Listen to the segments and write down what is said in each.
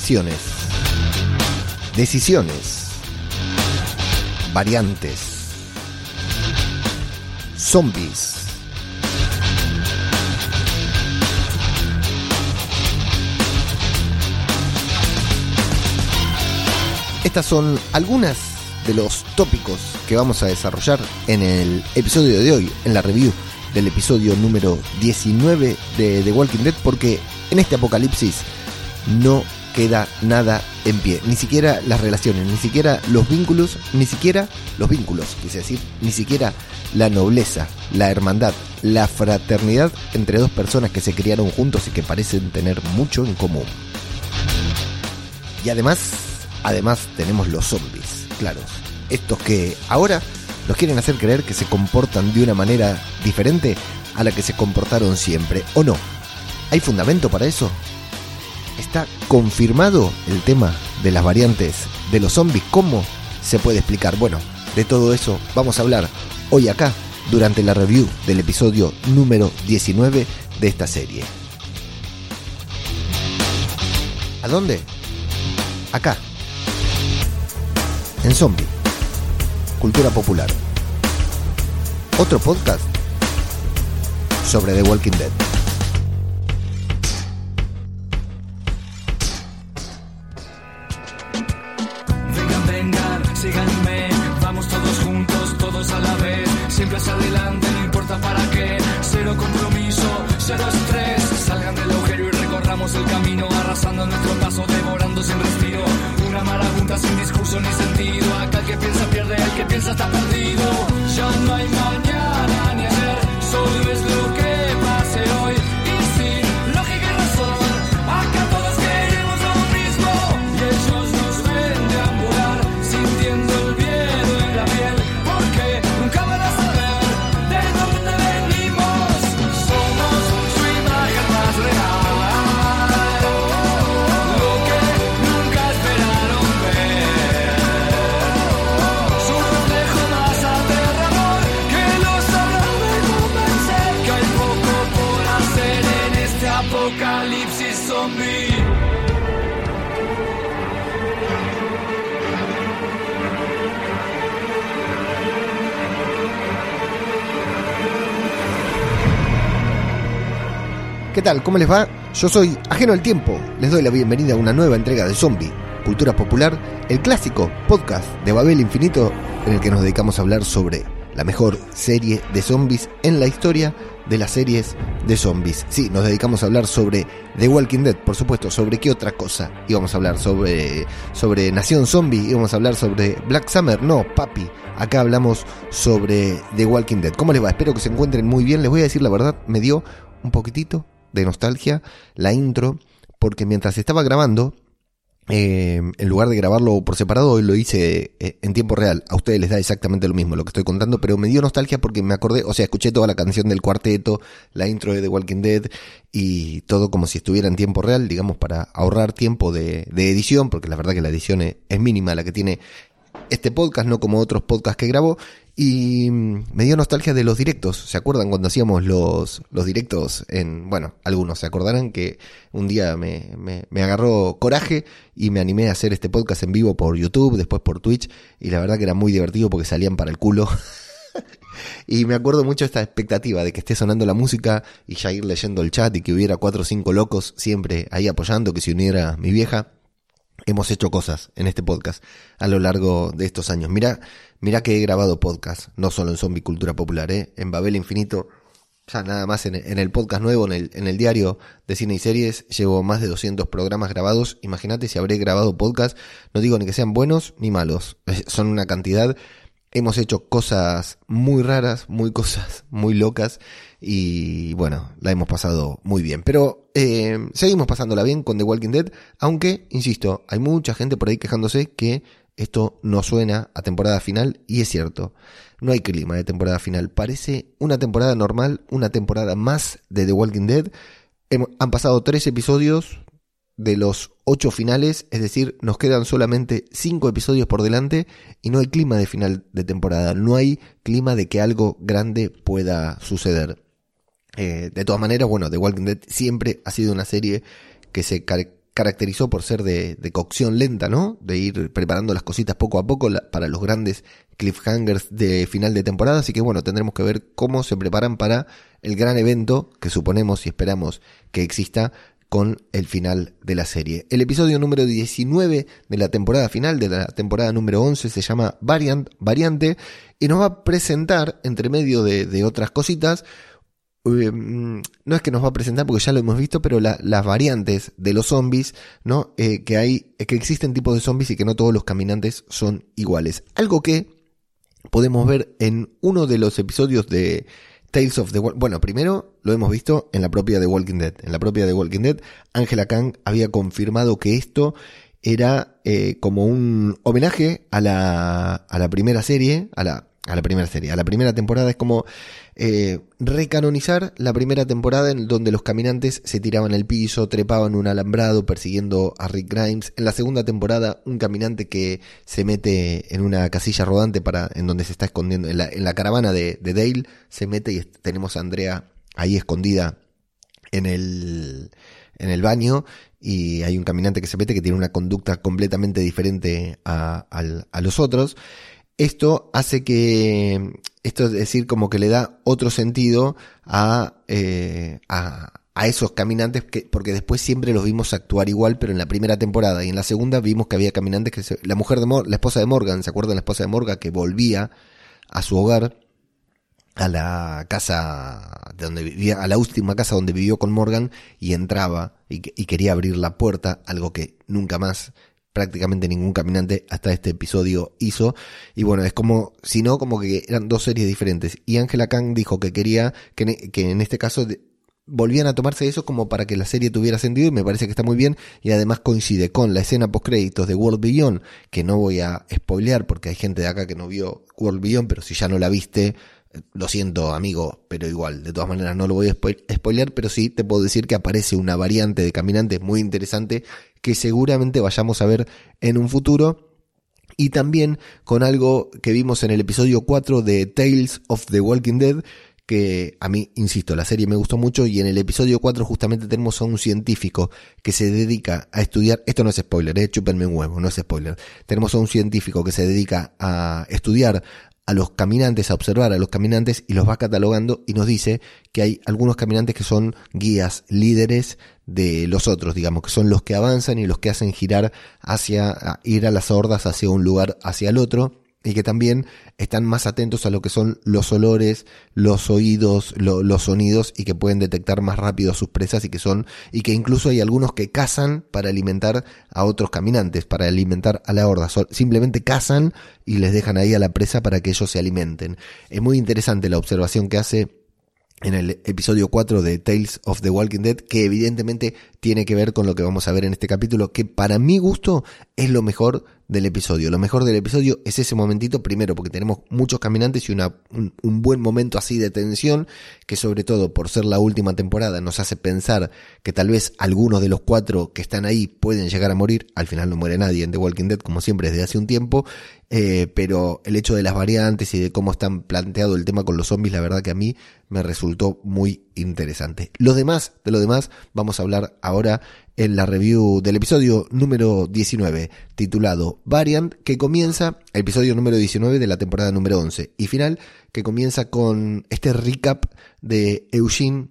traiciones, decisiones, variantes, zombies. Estas son algunas de los tópicos que vamos a desarrollar en el episodio de hoy, en la review del episodio número 19 de The Walking Dead, porque en este apocalipsis no queda nada en pie, ni siquiera las relaciones, ni siquiera los vínculos, ni siquiera los vínculos, quise decir, ni siquiera la nobleza, la hermandad, la fraternidad entre dos personas que se criaron juntos y que parecen tener mucho en común. Y además, además tenemos los zombies, claros, estos que ahora nos quieren hacer creer que se comportan de una manera diferente a la que se comportaron siempre, ¿o no? ¿Hay fundamento para eso? ¿Está confirmado el tema de las variantes de los zombies? ¿Cómo se puede explicar? Bueno, de todo eso vamos a hablar hoy acá durante la review del episodio número 19 de esta serie. ¿A dónde? Acá. En Zombie. Cultura Popular. Otro podcast sobre The Walking Dead. Siempre adelante, no importa para qué, cero compromiso, cero estrés, salgan del agujero y recorramos el camino, arrasando nuestro paso, devorando sin respiro, una marabunta sin discurso ni sentido, acá el que piensa pierde, el que piensa está perdido, ya no hay mañana ni ayer, solo es lo ¿Qué tal? ¿Cómo les va? Yo soy Ajeno al Tiempo. Les doy la bienvenida a una nueva entrega de Zombie, Cultura Popular, el clásico podcast de Babel Infinito en el que nos dedicamos a hablar sobre la mejor serie de zombies en la historia de las series de zombies. Sí, nos dedicamos a hablar sobre The Walking Dead, por supuesto, sobre qué otra cosa. Íbamos a hablar sobre, sobre Nación Zombie, íbamos a hablar sobre Black Summer, no, papi. Acá hablamos sobre The Walking Dead. ¿Cómo les va? Espero que se encuentren muy bien. Les voy a decir la verdad, me dio un poquitito de nostalgia la intro, porque mientras estaba grabando, eh, en lugar de grabarlo por separado, hoy lo hice eh, en tiempo real. A ustedes les da exactamente lo mismo lo que estoy contando, pero me dio nostalgia porque me acordé, o sea, escuché toda la canción del cuarteto, la intro de The Walking Dead y todo como si estuviera en tiempo real, digamos, para ahorrar tiempo de, edición, porque la verdad que la edición es mínima la que tiene este podcast, no como otros podcasts que grabo, y mm, me dio nostalgia de los directos. ¿Se acuerdan cuando hacíamos los, los directos en, bueno, algunos se acordarán que un día me, me, me agarró coraje y me animé a hacer este podcast en vivo por YouTube, después por Twitch, y la verdad que era muy divertido porque salían para el culo. y me acuerdo mucho esta expectativa de que esté sonando la música y ya ir leyendo el chat y que hubiera cuatro o cinco locos siempre ahí apoyando, que se uniera mi vieja hemos hecho cosas en este podcast a lo largo de estos años. Mira, mira que he grabado podcast, no solo en Zombie Cultura Popular, ¿eh? en Babel Infinito, ya nada más en, en, el podcast nuevo, en el, en el diario de cine y series, llevo más de 200 programas grabados. Imagínate si habré grabado podcast, no digo ni que sean buenos ni malos, son una cantidad. Hemos hecho cosas muy raras, muy cosas muy locas y bueno, la hemos pasado muy bien. Pero eh, seguimos pasándola bien con The Walking Dead, aunque, insisto, hay mucha gente por ahí quejándose que esto no suena a temporada final y es cierto, no hay clima de temporada final. Parece una temporada normal, una temporada más de The Walking Dead. Han pasado tres episodios de los ocho finales, es decir, nos quedan solamente cinco episodios por delante y no hay clima de final de temporada, no hay clima de que algo grande pueda suceder. Eh, de todas maneras, bueno, The Walking Dead siempre ha sido una serie que se car caracterizó por ser de, cocción lenta, ¿no? De ir preparando las cositas poco a poco para los grandes cliffhangers de final de temporada. Así que bueno, tendremos que ver cómo se preparan para el gran evento que suponemos y esperamos que exista con el final de la serie. El episodio número 19 de la temporada final, de la temporada número 11, se llama Variant, Variante, y nos va a presentar, entre medio de, otras cositas, eh, mm, no es que nos va a presentar porque ya lo hemos visto, pero las variantes de los zombies, ¿no? Eh, que hay, que existen tipos de zombies y que no todos los caminantes son iguales. Algo que podemos ver en uno de los episodios de Tales of the Bueno, primero lo hemos visto en la propia The Walking Dead. En la propia The Walking Dead, Angela Kang había confirmado que esto era eh, como un homenaje a la, a la primera serie, a la, a la primera serie, a la primera temporada. Es como eh, recanonizar la primera temporada en donde los caminantes se tiraban al piso, trepaban un alambrado persiguiendo a Rick Grimes. En la segunda temporada, un caminante que se mete en una casilla rodante para, en donde se está escondiendo, en la, caravana de, Dale, se mete y tenemos a Andrea ahí escondida en el, en el baño y hay un caminante que se mete que tiene una conducta completamente diferente a, a los otros. Esto hace que, esto es decir, como que le da otro sentido a, eh, a, a, esos caminantes, que, porque después siempre los vimos actuar igual, pero en la primera temporada y en la segunda vimos que había caminantes que la mujer de la esposa de Morgan, ¿se acuerdan la esposa de Morgan que volvía a su hogar? a la casa de donde vivía, a la última casa donde vivió con Morgan y entraba y, quería abrir la puerta, algo que nunca más prácticamente ningún caminante hasta este episodio hizo. Y bueno, es como, si no, como que eran dos series diferentes. Y Angela Kang dijo que quería que, que en este caso volvían a tomarse eso como para que la serie tuviera sentido y me parece que está muy bien y además coincide con la escena post créditos de World Beyond que no voy a spoilear porque hay gente de acá que no vio World Beyond pero si ya no la viste lo siento, amigo, pero igual, de todas maneras no lo voy a spoilear, pero sí te puedo decir que aparece una variante de caminantes muy interesante que seguramente vayamos a ver en un futuro. Y también con algo que vimos en el episodio 4 de Tales of the Walking Dead, que a mí, insisto, la serie me gustó mucho y en el episodio 4 justamente tenemos a un científico que se dedica a estudiar, esto no es spoiler, eh, chúpenme un huevo, no es spoiler, tenemos a un científico que se dedica a estudiar a los caminantes, a observar a los caminantes y los va catalogando y nos dice que hay algunos caminantes que son guías, líderes de los otros, digamos, que son los que avanzan y los que hacen girar hacia, ir a las hordas hacia un lugar, hacia el otro y que también están más atentos a lo que son los olores, los oídos, los sonidos y que pueden detectar más rápido a sus presas y que son y que incluso hay algunos que cazan para alimentar a otros caminantes, para alimentar a la horda, simplemente cazan y les dejan ahí a la presa para que ellos se alimenten. Es muy interesante la observación que hace en el episodio 4 de Tales of the Walking Dead, que evidentemente tiene que ver con lo que vamos a ver en este capítulo, que para mi gusto es lo mejor del episodio. Lo mejor del episodio es ese momentito, primero, porque tenemos muchos caminantes y una, un, buen momento así de tensión, que sobre todo por ser la última temporada nos hace pensar que tal vez algunos de los cuatro que están ahí pueden llegar a morir. Al final no muere nadie en The Walking Dead, como siempre, desde hace un tiempo. Eh, pero el hecho de las variantes y de cómo están planteado el tema con los zombies, la verdad que a mí me resultó muy interesante. Los demás, de lo demás, vamos a hablar ahora en la review del episodio número 19, titulado Variant, que comienza, el episodio número 19 de la temporada número 11, y final, que comienza con este recap de Eugene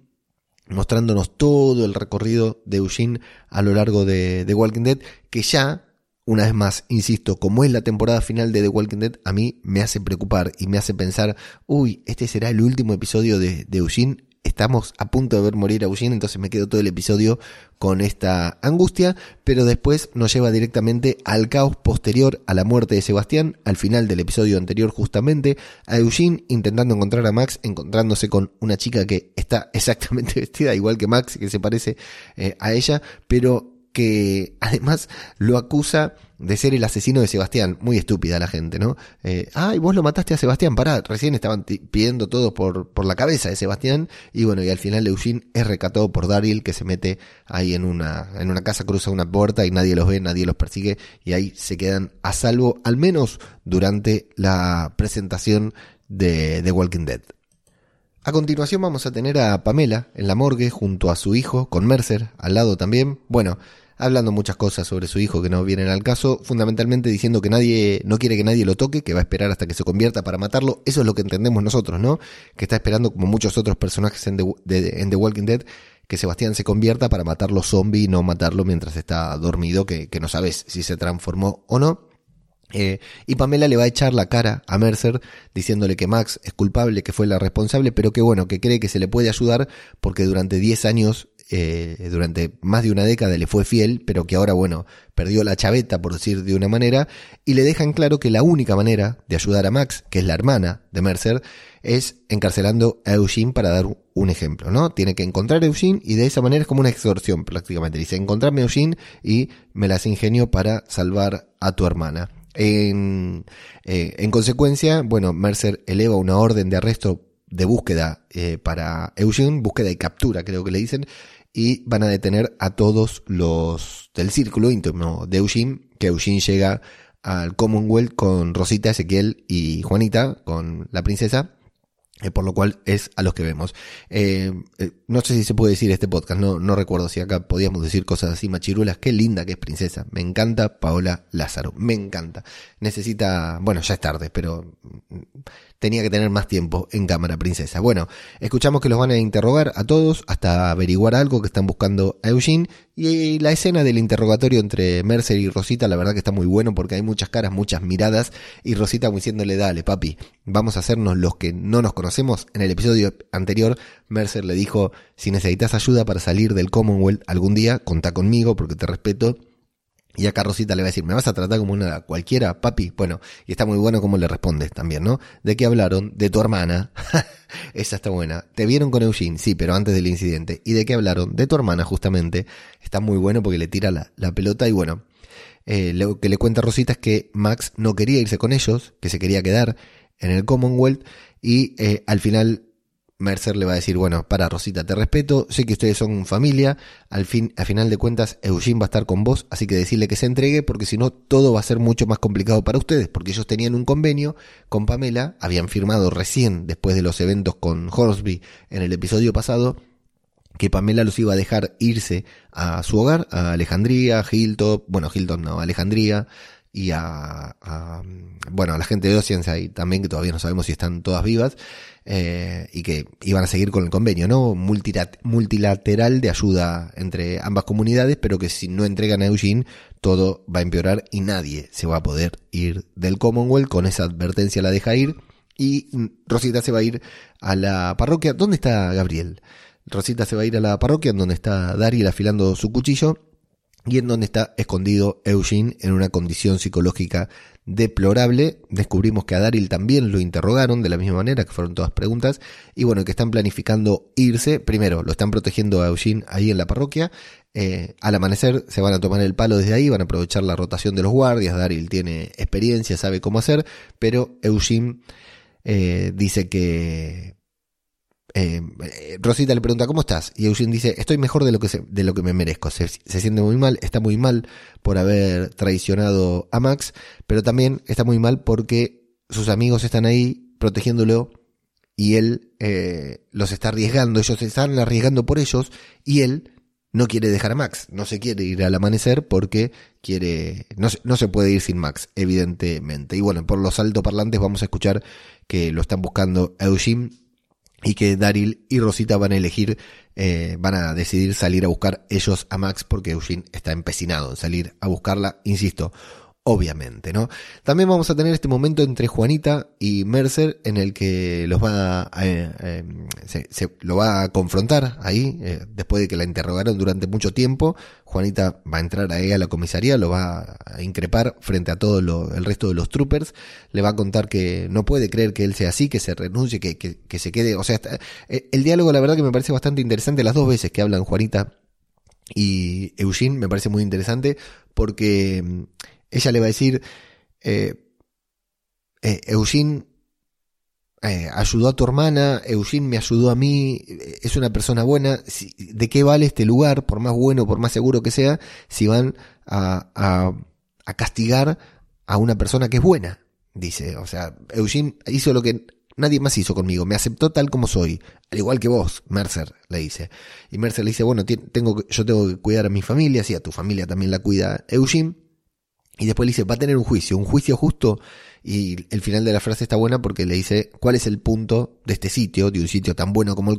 mostrándonos todo el recorrido de Eugene a lo largo de The Walking Dead, que ya, una vez más, insisto, como es la temporada final de The Walking Dead, a mí me hace preocupar y me hace pensar, uy, este será el último episodio de, de Eugene estamos a punto de ver morir a Eugene, entonces me quedo todo el episodio con esta angustia, pero después nos lleva directamente al caos posterior a la muerte de Sebastián, al final del episodio anterior justamente, a Eugene intentando encontrar a Max, encontrándose con una chica que está exactamente vestida igual que Max, que se parece eh, a ella, pero que además lo acusa de ser el asesino de Sebastián. Muy estúpida la gente, ¿no? Eh, ay, vos lo mataste a Sebastián, pará, recién estaban pidiendo todo por, por la cabeza de Sebastián. Y bueno, y al final Eugene es recatado por Daryl, que se mete ahí en una, en una casa, cruza una puerta y nadie los ve, nadie los persigue. Y ahí se quedan a salvo, al menos durante la presentación de Walking Dead. A continuación vamos a tener a Pamela en la morgue junto a su hijo, con Mercer al lado también. Bueno, hablando muchas cosas sobre su hijo que no vienen al caso, fundamentalmente diciendo que nadie, no quiere que nadie lo toque, que va a esperar hasta que se convierta para matarlo. Eso es lo que entendemos nosotros, ¿no? Que está esperando, como muchos otros personajes en The, en The Walking Dead, que Sebastián se convierta para matarlo zombie y no matarlo mientras está dormido, que no sabes si se transformó o no. Eh, y Pamela le va a echar la cara a Mercer diciéndole que Max es culpable, que fue la responsable, pero que bueno, que cree que se le puede ayudar porque durante 10 años, eh, durante más de una década le fue fiel, pero que ahora bueno, perdió la chaveta, por decir de una manera, y le dejan claro que la única manera de ayudar a Max, que es la hermana de Mercer, es encarcelando a Eugene para dar un ejemplo, ¿no? Tiene que encontrar a Eugene y de esa manera es como una extorsión prácticamente. Dice, encontrarme a Eugene y me las ingenio para salvar a tu hermana. En, eh, en consecuencia, bueno, Mercer eleva una orden de arresto de búsqueda eh, para Eugene, búsqueda y captura, creo que le dicen, y van a detener a todos los del círculo íntimo de Eugene, que Eugene llega al Commonwealth con Rosita, Ezequiel y Juanita, con la princesa, eh, por lo cual es a los que vemos. Eh, eh, no sé si se puede decir este podcast, no, no recuerdo si acá podíamos decir cosas así machiruelas. Qué linda que es princesa. Me encanta Paola Lázaro, me encanta. Necesita, bueno, ya es tarde, pero tenía que tener más tiempo en cámara, princesa. Bueno, escuchamos que los van a interrogar a todos hasta averiguar algo que están buscando a Eugene. Y la escena del interrogatorio entre Mercer y Rosita, la verdad que está muy bueno porque hay muchas caras, muchas miradas. Y Rosita diciéndole, dale, papi, vamos a hacernos los que no nos conocemos. En el episodio anterior, Mercer le dijo, si necesitas ayuda para salir del Commonwealth algún día, contá conmigo porque te respeto y acá Rosita le va a decir, ¿me vas a tratar como una cualquiera, papi? Bueno, y está muy bueno como le respondes también, ¿no? ¿De qué hablaron? De tu hermana. Esa está buena. ¿Te vieron con Eugene? Sí, pero antes del incidente. ¿Y de qué hablaron? De tu hermana, justamente. Está muy bueno porque le tira la, la pelota y bueno. Eh, lo que le cuenta Rosita es que Max no quería irse con ellos, que se quería quedar en el Commonwealth y eh, al final Mercer le va a decir, bueno, para Rosita, te respeto, sé que ustedes son familia, al fin, a final de cuentas, Eugene va a estar con vos, así que decirle que se entregue, porque si no, todo va a ser mucho más complicado para ustedes, porque ellos tenían un convenio con Pamela, habían firmado recién, después de los eventos con Horsby en el episodio pasado, que Pamela los iba a dejar irse a su hogar, a Alejandría, Hilton, bueno, Hilton no, Alejandría, y a, bueno, a la gente de Oceanside también, que todavía no sabemos si están todas vivas, eh, y que iban a seguir con el convenio, ¿no? multilateral de ayuda entre ambas comunidades, pero que si no entregan a Eugene, todo va a empeorar y nadie se va a poder ir del Commonwealth. Con esa advertencia la deja ir. Y Rosita se va a ir a la parroquia. ¿Dónde está Gabriel? Rosita se va a ir a la parroquia, donde está Daryl afilando su cuchillo y en donde está escondido Eugene en una condición psicológica deplorable. Descubrimos que a Daryl también lo interrogaron de la misma manera, que fueron todas preguntas, y bueno, que están planificando irse. Primero, lo están protegiendo a Eugene ahí en la parroquia. Eh, al amanecer se van a tomar el palo desde ahí, van a aprovechar la rotación de los guardias. Daryl tiene experiencia, sabe cómo hacer, pero Eugene eh, dice que eh, Rosita le pregunta, ¿cómo estás? Y Eugene dice, estoy mejor de lo que, de lo que me merezco. Se, siente muy mal, está muy mal por haber traicionado a Max, pero también está muy mal porque sus amigos están ahí protegiéndolo y él eh, los está arriesgando, ellos están arriesgando por ellos y él no quiere dejar a Max, no se quiere ir al amanecer porque quiere, no, no se puede ir sin Max, evidentemente. Y bueno, por los altoparlantes vamos a escuchar que lo están buscando Eugene y que Daryl y Rosita van a elegir, eh, van a decidir salir a buscar ellos a Max porque Eugene está empecinado en salir a buscarla, insisto, obviamente, ¿no? También vamos a tener este momento entre Juanita y Mercer en el que los va a, eh, eh, se, lo va a confrontar ahí, eh, después de que la interrogaron durante mucho tiempo. Juanita va a entrar ahí a la comisaría, lo va a increpar frente a todo el resto de los troopers, le va a contar que no puede creer que él sea así, que se renuncie, que, que, que se quede, o sea, el diálogo la verdad que me parece bastante interesante las dos veces que hablan Juanita y Eugene, me parece muy interesante porque ella le va a decir, eh, eh, Eugene eh, ayudó a tu hermana, Eugene me ayudó a mí, es una persona buena, ¿de qué vale este lugar, por más bueno, por más seguro que sea, si van a, castigar a una persona que es buena? Dice, o sea, Eugene hizo lo que nadie más hizo conmigo, me aceptó tal como soy, al igual que vos, Mercer, le dice. Y Mercer le dice, bueno, tengo, yo tengo que cuidar a mi familia, si a tu familia también la cuida Eugene. Y después le dice, va a tener un juicio, un juicio justo. Y el final de la frase está buena porque le dice, ¿cuál es el punto de este sitio, de un sitio tan bueno como el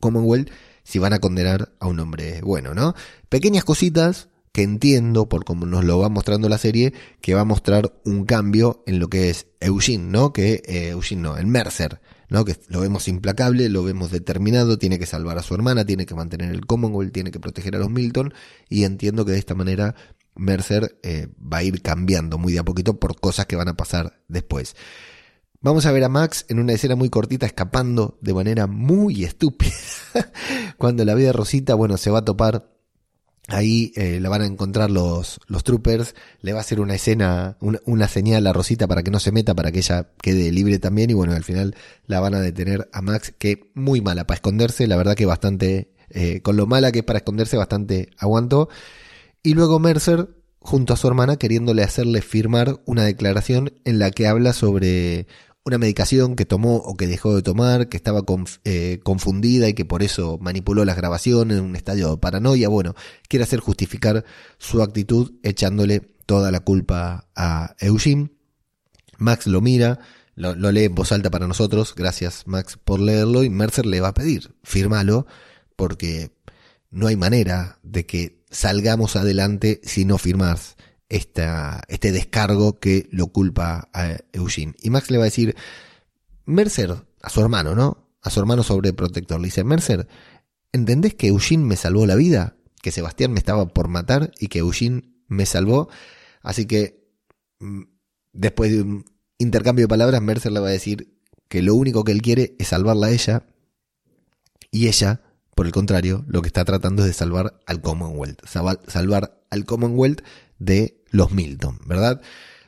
Commonwealth, si van a condenar a un hombre bueno, ¿no? Pequeñas cositas que entiendo, por como nos lo va mostrando la serie, que va a mostrar un cambio en lo que es Eugene, ¿no? Que eh, Eugene no, el Mercer, ¿no? Que lo vemos implacable, lo vemos determinado, tiene que salvar a su hermana, tiene que mantener el Commonwealth, tiene que proteger a los Milton, y entiendo que de esta manera Mercer eh, va a ir cambiando muy de a poquito por cosas que van a pasar después. Vamos a ver a Max en una escena muy cortita escapando de manera muy estúpida. Cuando la vida Rosita, bueno, se va a topar Ahí eh, la van a encontrar los, los troopers, le va a hacer una escena, una, señal a Rosita para que no se meta, para que ella quede libre también y bueno, al final la van a detener a Max, que muy mala para esconderse, la verdad que bastante, eh, con lo mala que es para esconderse, bastante aguantó. Y luego Mercer, junto a su hermana, queriéndole hacerle firmar una declaración en la que habla sobre una medicación que tomó o que dejó de tomar, que estaba eh, confundida y que por eso manipuló las grabaciones en un estadio de paranoia. Bueno, quiere hacer justificar su actitud echándole toda la culpa a Eugene. Max lo mira, lo, lee en voz alta para nosotros, gracias Max por leerlo, y Mercer le va a pedir, fírmalo, porque no hay manera de que salgamos adelante si no firmas esta, este descargo que lo culpa a Eugene. Y Max le va a decir, Mercer, a su hermano, ¿no? A su hermano sobreprotector. Le dice, Mercer, ¿entendés que Eugene me salvó la vida? Que Sebastián me estaba por matar y que Eugene me salvó. Así que, mm, después de un intercambio de palabras, Mercer le va a decir que lo único que él quiere es salvarla a ella. Y ella, por el contrario, lo que está tratando es de salvar al Commonwealth. Salvar al Commonwealth de los Milton, ¿verdad?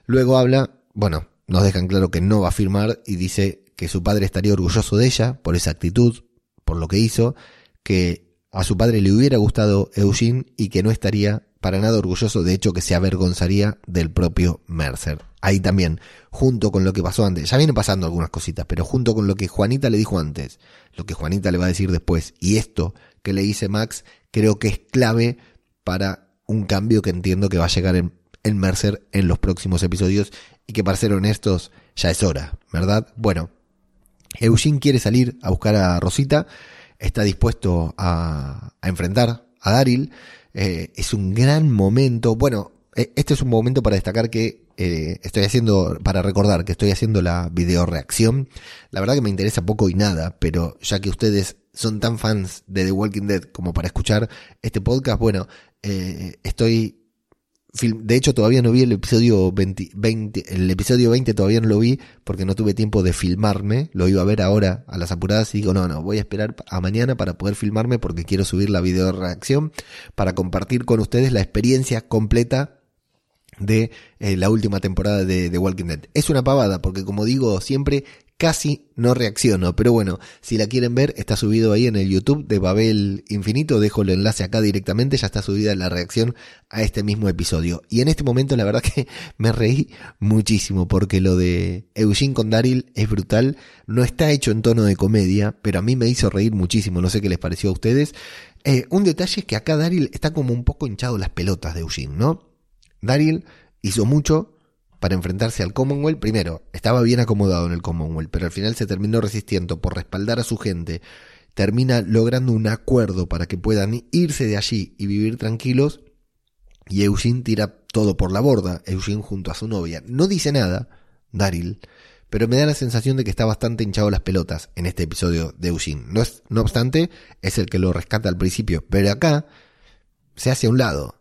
Luego habla, bueno, nos dejan claro que no va a firmar y dice que su padre estaría orgulloso de ella por esa actitud, por lo que hizo, que a su padre le hubiera gustado Eugene y que no estaría para nada orgulloso, de hecho que se avergonzaría del propio Mercer. Ahí también, junto con lo que pasó antes, ya viene pasando algunas cositas, pero junto con lo que Juanita le dijo antes, lo que Juanita le va a decir después, y esto que le dice Max, creo que es clave para un cambio que entiendo que va a llegar en en Mercer en los próximos episodios y que para ser honestos ya es hora, ¿verdad? Bueno, Eugene quiere salir a buscar a Rosita, está dispuesto a, enfrentar a Daryl, eh, es un gran momento, bueno, e, este es un momento para destacar que eh, estoy haciendo, para recordar que estoy haciendo la video reacción. La verdad que me interesa poco y nada, pero ya que ustedes son tan fans de The Walking Dead como para escuchar este podcast, bueno, eh, estoy de hecho, todavía no vi el episodio 20, el episodio 20 todavía no lo vi porque no tuve tiempo de filmarme. Lo iba a ver ahora a las apuradas y digo, no, no, voy a esperar a mañana para poder filmarme porque quiero subir la video reacción para compartir con ustedes la experiencia completa de eh, la última temporada de The Walking Dead. Es una pavada porque como digo siempre casi no reacciono. Pero bueno, si la quieren ver, está subido ahí en el YouTube de Babel Infinito. Dejo el enlace acá directamente. Ya está subida la reacción a este mismo episodio. Y en este momento, la verdad que me reí muchísimo porque lo de Eugene con Daryl es brutal. No está hecho en tono de comedia, pero a mí me hizo reír muchísimo. No sé qué les pareció a ustedes. Eh, un detalle es que acá Daryl está como un poco hinchado las pelotas de Eugene, ¿no? Daryl hizo mucho, para enfrentarse al Commonwealth, primero, estaba bien acomodado en el Commonwealth, pero al final se terminó resistiendo por respaldar a su gente, termina logrando un acuerdo para que puedan irse de allí y vivir tranquilos, y Eugene tira todo por la borda, Eugene junto a su novia. No dice nada, Daryl, pero me da la sensación de que está bastante hinchado las pelotas en este episodio de Eugene. No, es, no obstante, es el que lo rescata al principio, pero acá se hace a un lado,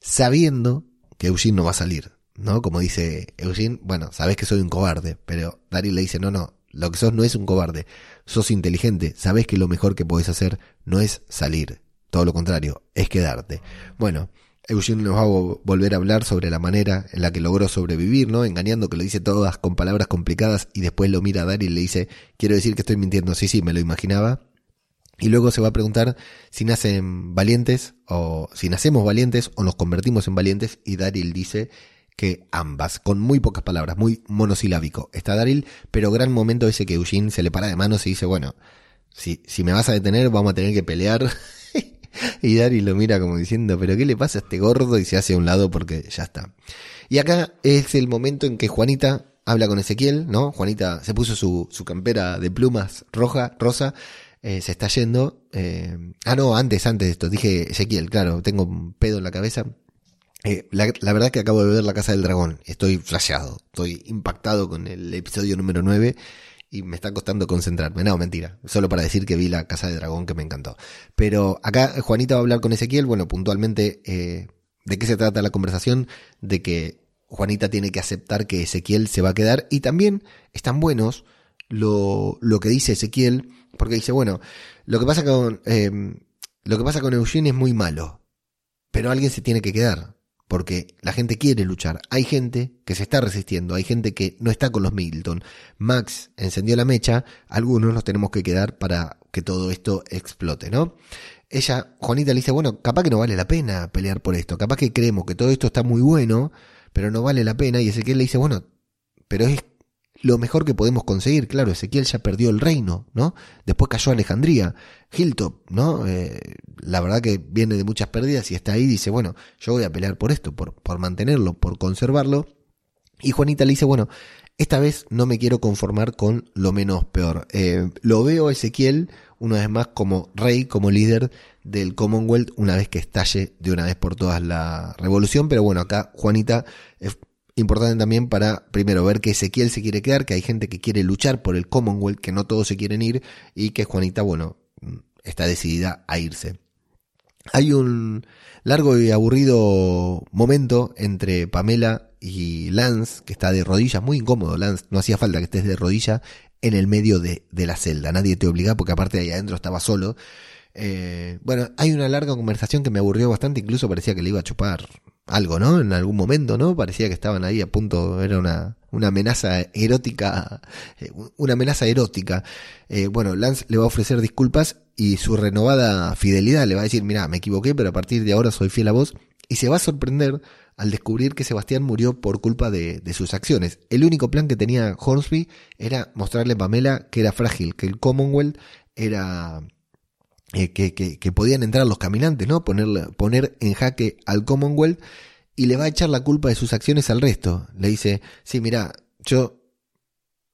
sabiendo que Eugene no va a salir. ¿No? Como dice Eugene, bueno, sabes que soy un cobarde, pero Daryl le dice, no, no, lo que sos no es un cobarde, sos inteligente, sabes que lo mejor que podés hacer no es salir, todo lo contrario, es quedarte. Bueno, Eugene nos va a volver a hablar sobre la manera en la que logró sobrevivir, ¿no? Engañando que lo dice todas con palabras complicadas y después lo mira a Daryl y le dice, quiero decir que estoy mintiendo, sí, sí, me lo imaginaba. Y luego se va a preguntar si nacen valientes o si nacemos valientes o nos convertimos en valientes y Daryl dice ambas, con muy pocas palabras, muy monosilábico. Está Daryl, pero gran momento ese que Eugene se le para de manos y dice, bueno, si, si me vas a detener vamos a tener que pelear. y Daryl lo mira como diciendo, pero ¿qué le pasa a este gordo? Y se hace a un lado porque ya está. Y acá es el momento en que Juanita habla con Ezequiel, ¿no? Juanita se puso su, su campera de plumas roja, rosa, eh, se está yendo. Eh, ah, no, antes, antes de esto, dije Ezequiel, claro, tengo un pedo en la cabeza. Eh, la, verdad es que acabo de ver La Casa del Dragón, estoy flasheado, estoy impactado con el episodio número 9 y me está costando concentrarme. No, mentira, solo para decir que vi La Casa del Dragón que me encantó. Pero acá Juanita va a hablar con Ezequiel, bueno, puntualmente, ¿de qué se trata la conversación? De que Juanita tiene que aceptar que Ezequiel se va a quedar y también están buenos lo, lo que dice Ezequiel, porque dice, bueno, lo que pasa con, eh, lo que pasa con Eugene es muy malo, pero alguien se tiene que quedar, porque la gente quiere luchar. Hay gente que se está resistiendo, hay gente que no está con los Milton. Max encendió la mecha, algunos nos tenemos que quedar para que todo esto explote, ¿no? Ella, Juanita le dice, bueno, capaz que no vale la pena pelear por esto, capaz que creemos que todo esto está muy bueno, pero no vale la pena. Y Ezequiel le dice, bueno, pero es lo mejor que podemos conseguir. Claro, Ezequiel ya perdió el reino, ¿no? Después cayó Alejandría. Hilltop, ¿no? Eh, la verdad que viene de muchas pérdidas y está ahí dice, bueno, yo voy a pelear por esto, por, por mantenerlo, por conservarlo. Y Juanita le dice, bueno, esta vez no me quiero conformar con lo menos peor. Eh, lo veo Ezequiel una vez más como rey, como líder del Commonwealth una vez que estalle de una vez por todas la revolución. Pero bueno, acá Juanita importante también para, primero, ver que Ezequiel se quiere quedar, que hay gente que quiere luchar por el Commonwealth, que no todos se quieren ir y que Juanita, bueno, está decidida a irse. Hay un largo y aburrido momento entre Pamela y Lance, que está de rodillas, muy incómodo Lance, no hacía falta que estés de rodilla en el medio de, de la celda, nadie te obliga porque aparte ahí adentro estaba solo eh, bueno, hay una larga conversación que me aburrió bastante, incluso parecía que le iba a chupar algo, ¿no? En algún momento, ¿no? Parecía que estaban ahí a punto, era una, una amenaza erótica, eh, una amenaza erótica. Eh, bueno, Lance le va a ofrecer disculpas y su renovada fidelidad le va a decir, mira, me equivoqué, pero a partir de ahora soy fiel a vos. Y se va a sorprender al descubrir que Sebastián murió por culpa de, de sus acciones. El único plan que tenía Hornsby era mostrarle a Pamela que era frágil, que el Commonwealth era eh, que, que, podían entrar los caminantes, ¿no? Poner, poner en jaque al Commonwealth y le va a echar la culpa de sus acciones al resto. Le dice, sí, mira, yo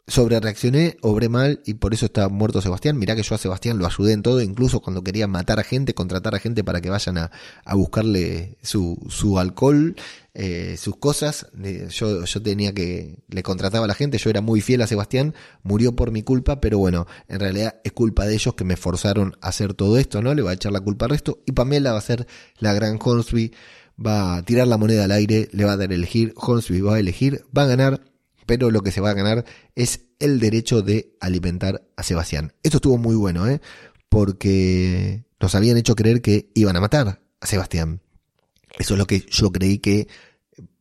sobre reaccioné, obré mal y por eso está muerto Sebastián. Mirá que yo a Sebastián lo ayudé en todo, incluso cuando quería matar a gente, contratar a gente para que vayan a, a buscarle su, su alcohol, eh, sus cosas. Eh, yo, yo tenía que, le contrataba a la gente, yo era muy fiel a Sebastián, murió por mi culpa, pero bueno, en realidad es culpa de ellos que me forzaron a hacer todo esto, ¿no? Le va a echar la culpa al resto y Pamela va a ser la gran Hornsby, va a tirar la moneda al aire, le va a dar a elegir, Hornsby va a elegir, va a ganar pero lo que se va a ganar es el derecho de alimentar a Sebastián. Esto estuvo muy bueno, ¿eh? Porque nos habían hecho creer que iban a matar a Sebastián. Eso es lo que yo creí que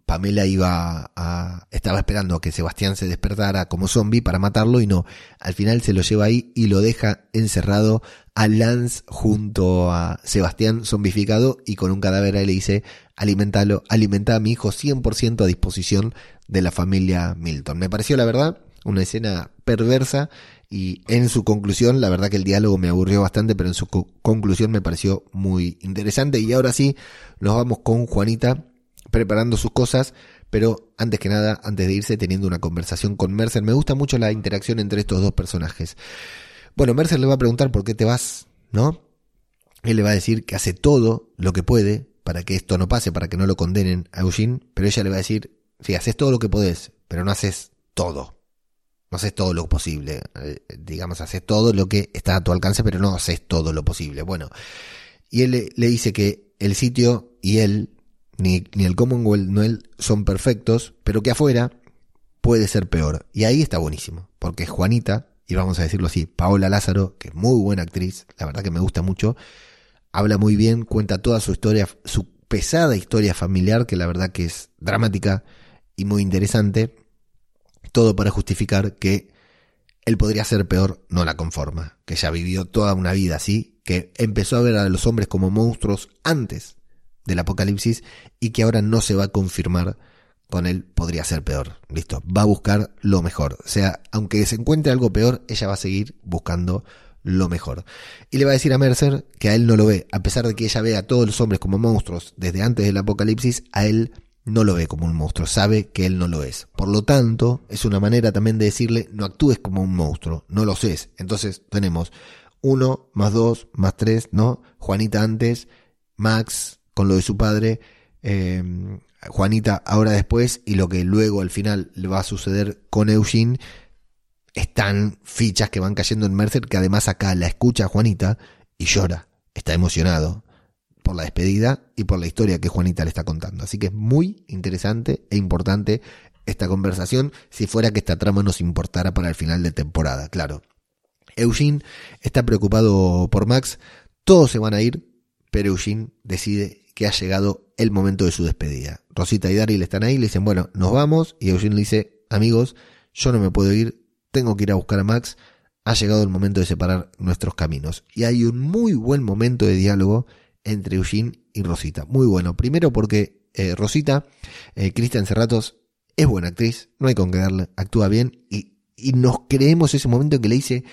Pamela iba a, estaba esperando a que Sebastián se despertara como zombie para matarlo y no. Al final se lo lleva ahí y lo deja encerrado a Lance junto a Sebastián zombificado y con un cadáver ahí le dice, alimentalo, alimenta a mi hijo 100% a disposición de la familia Milton. Me pareció la verdad una escena perversa y en su conclusión, la verdad que el diálogo me aburrió bastante, pero en su conclusión me pareció muy interesante y ahora sí, nos vamos con Juanita preparando sus cosas, pero antes que nada, antes de irse, teniendo una conversación con Mercer. Me gusta mucho la interacción entre estos dos personajes. Bueno, Mercer le va a preguntar por qué te vas, ¿no? Él le va a decir que hace todo lo que puede para que esto no pase, para que no lo condenen a Eugene, pero ella le va a decir, sí, haces todo lo que podés, pero no haces todo. No haces todo lo posible. Eh, digamos, haces todo lo que está a tu alcance, pero no haces todo lo posible. Bueno, y él le, le dice que el sitio y él ni, ni el Commonwealth no él son perfectos, pero que afuera puede ser peor. Y ahí está buenísimo, porque Juanita, y vamos a decirlo así, Paola Lázaro, que es muy buena actriz, la verdad que me gusta mucho, habla muy bien, cuenta toda su historia, su pesada historia familiar, que la verdad que es dramática y muy interesante, todo para justificar que él podría ser peor, no la conforma, que ya vivió toda una vida así, que empezó a ver a los hombres como monstruos antes del apocalipsis y que ahora no se va a confirmar con él podría ser peor. Listo, va a buscar lo mejor. O sea, aunque se encuentre algo peor, ella va a seguir buscando lo mejor. Y le va a decir a Mercer que a él no lo ve, a pesar de que ella ve a todos los hombres como monstruos desde antes del apocalipsis, a él no lo ve como un monstruo, sabe que él no lo es. Por lo tanto, es una manera también de decirle, no actúes como un monstruo, no lo sé. Entonces tenemos uno más dos más tres, ¿no? Juanita antes, Max con lo de su padre, eh, Juanita ahora después y lo que luego al final le va a suceder con Eugene están fichas que van cayendo en Mercer que además acá la escucha Juanita y llora, está emocionado por la despedida y por la historia que Juanita le está contando. Así que es muy interesante e importante esta conversación si fuera que esta trama nos importara para el final de temporada, claro. Eugene está preocupado por Max, todos se van a ir, pero Eugene decide que ha llegado el momento de su despedida. Rosita y Daryl están ahí, le dicen, bueno, nos vamos, y Eugene le dice, amigos, yo no me puedo ir, tengo que ir a buscar a Max, ha llegado el momento de separar nuestros caminos. Y hay un muy buen momento de diálogo entre Eugene y Rosita. Muy bueno. Primero porque eh, Rosita, eh, Cristian Cerratos, es buena actriz, no hay con qué darle, actúa bien y, y nos creemos ese momento en que le dice,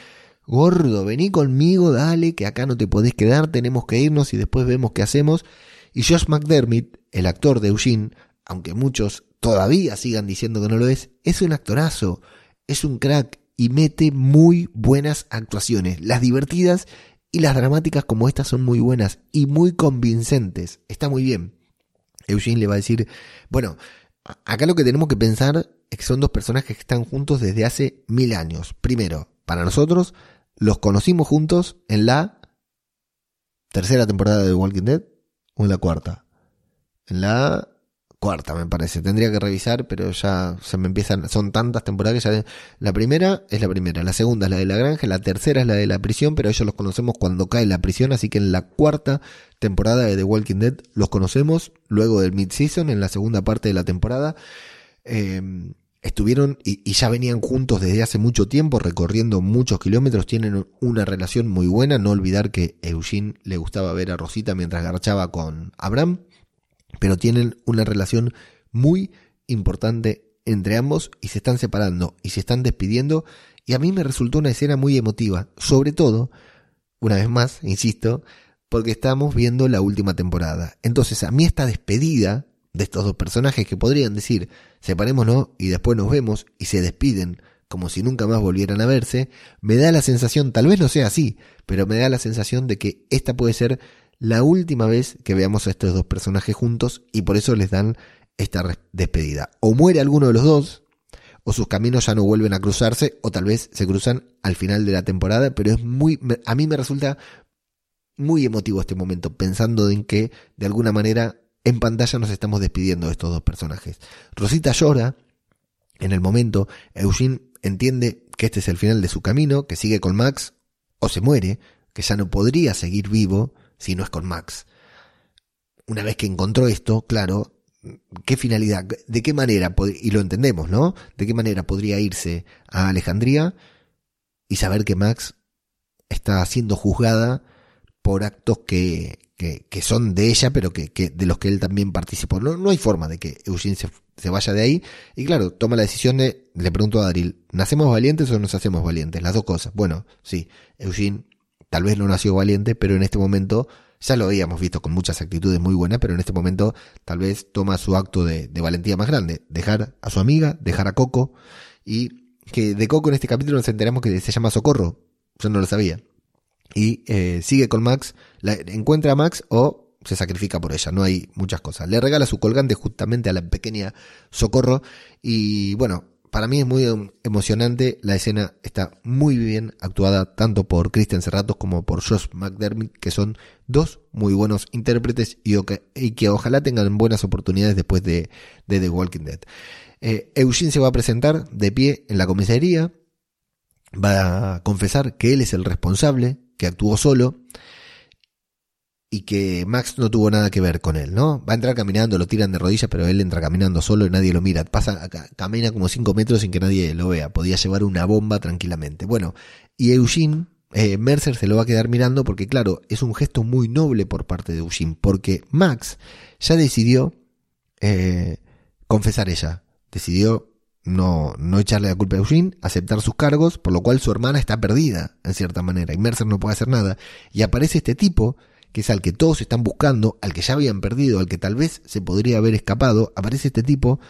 gordo, vení conmigo, dale, que acá no te podés quedar, tenemos que irnos y después vemos qué hacemos. Y Josh McDermott, el actor de Eugene, aunque muchos todavía sigan diciendo que no lo es, es un actorazo, es un crack y mete muy buenas actuaciones, las divertidas y las dramáticas como estas son muy buenas y muy convincentes, está muy bien. Eugene le va a decir, bueno, acá lo que tenemos que pensar es que son dos personajes que están juntos desde hace mil años. Primero, para nosotros, los conocimos juntos en la tercera temporada de Walking Dead en la cuarta. En la cuarta, me parece. Tendría que revisar, pero ya se me empiezan. Son tantas temporadas que ya. La primera es la primera, la segunda es la de la granja, la tercera es la de la prisión, pero ellos los conocemos cuando cae la prisión, así que en la cuarta temporada de The Walking Dead los conocemos, luego del mid-season, en la segunda parte de la temporada. Em, estuvieron y, y, ya venían juntos desde hace mucho tiempo, recorriendo muchos kilómetros, tienen una relación muy buena, no olvidar que Eugene le gustaba ver a Rosita mientras garchaba con Abraham, pero tienen una relación muy importante entre ambos y se están separando y se están despidiendo y a mí me resultó una escena muy emotiva, sobre todo, una vez más, insisto, porque estamos viendo la última temporada. Entonces a mí esta despedida de estos dos personajes que podrían decir separémonos y después nos vemos y se despiden como si nunca más volvieran a verse, me da la sensación, tal vez no sea así, pero me da la sensación de que esta puede ser la última vez que veamos a estos dos personajes juntos y por eso les dan esta despedida. O muere alguno de los dos, o sus caminos ya no vuelven a cruzarse, o tal vez se cruzan al final de la temporada, pero es muy, a mí me resulta muy emotivo este momento, pensando en que de alguna manera en pantalla nos estamos despidiendo de estos dos personajes. Rosita llora en el momento, Eugene entiende que este es el final de su camino, que sigue con Max o se muere, que ya no podría seguir vivo si no es con Max. Una vez que encontró esto, claro, ¿qué finalidad? ¿De qué manera? Y lo entendemos, ¿no? ¿De qué manera podría irse a Alejandría y saber que Max está siendo juzgada por actos que, que, son de ella, pero que, de los que él también participó. No, no hay forma de que Eugene se, se, vaya de ahí. Y claro, toma la decisión de, le pregunto a Daryl, ¿nacemos valientes o nos hacemos valientes? Las dos cosas. Bueno, sí, Eugene tal vez no nació valiente, pero en este momento ya lo habíamos visto con muchas actitudes muy buenas, pero en este momento tal vez toma su acto de, de valentía más grande. Dejar a su amiga, dejar a Coco, y que de Coco en este capítulo nos enteramos que se llama Socorro. Yo no lo sabía y eh, sigue con Max, la, encuentra a Max o se sacrifica por ella, no hay muchas cosas. Le regala su colgante justamente a la pequeña Socorro y bueno, para mí es muy emocionante, la escena está muy bien actuada tanto por Christian Serratos como por Josh McDermott, que son dos muy buenos intérpretes y, y que ojalá tengan buenas oportunidades después de, de The Walking Dead. Eh, Eugene se va a presentar de pie en la comisaría, va a confesar que él es el responsable que actuó solo y que Max no tuvo nada que ver con él, ¿no? Va a entrar caminando, lo tiran de rodillas, pero él entra caminando solo y nadie lo mira. Pasa, camina como cinco metros sin que nadie lo vea. Podía llevar una bomba tranquilamente. Bueno, y Eugene, eh, Mercer se lo va a quedar mirando porque, claro, es un gesto muy noble por parte de Eugene, porque Max ya decidió eh, confesar ella. Decidió no, no echarle la culpa a Eugene, aceptar sus cargos, por lo cual su hermana está perdida, en cierta manera, y Mercer no puede hacer nada. Y aparece este tipo, que es al que todos están buscando, al que ya habían perdido, al que tal vez se podría haber escapado, aparece este tipo,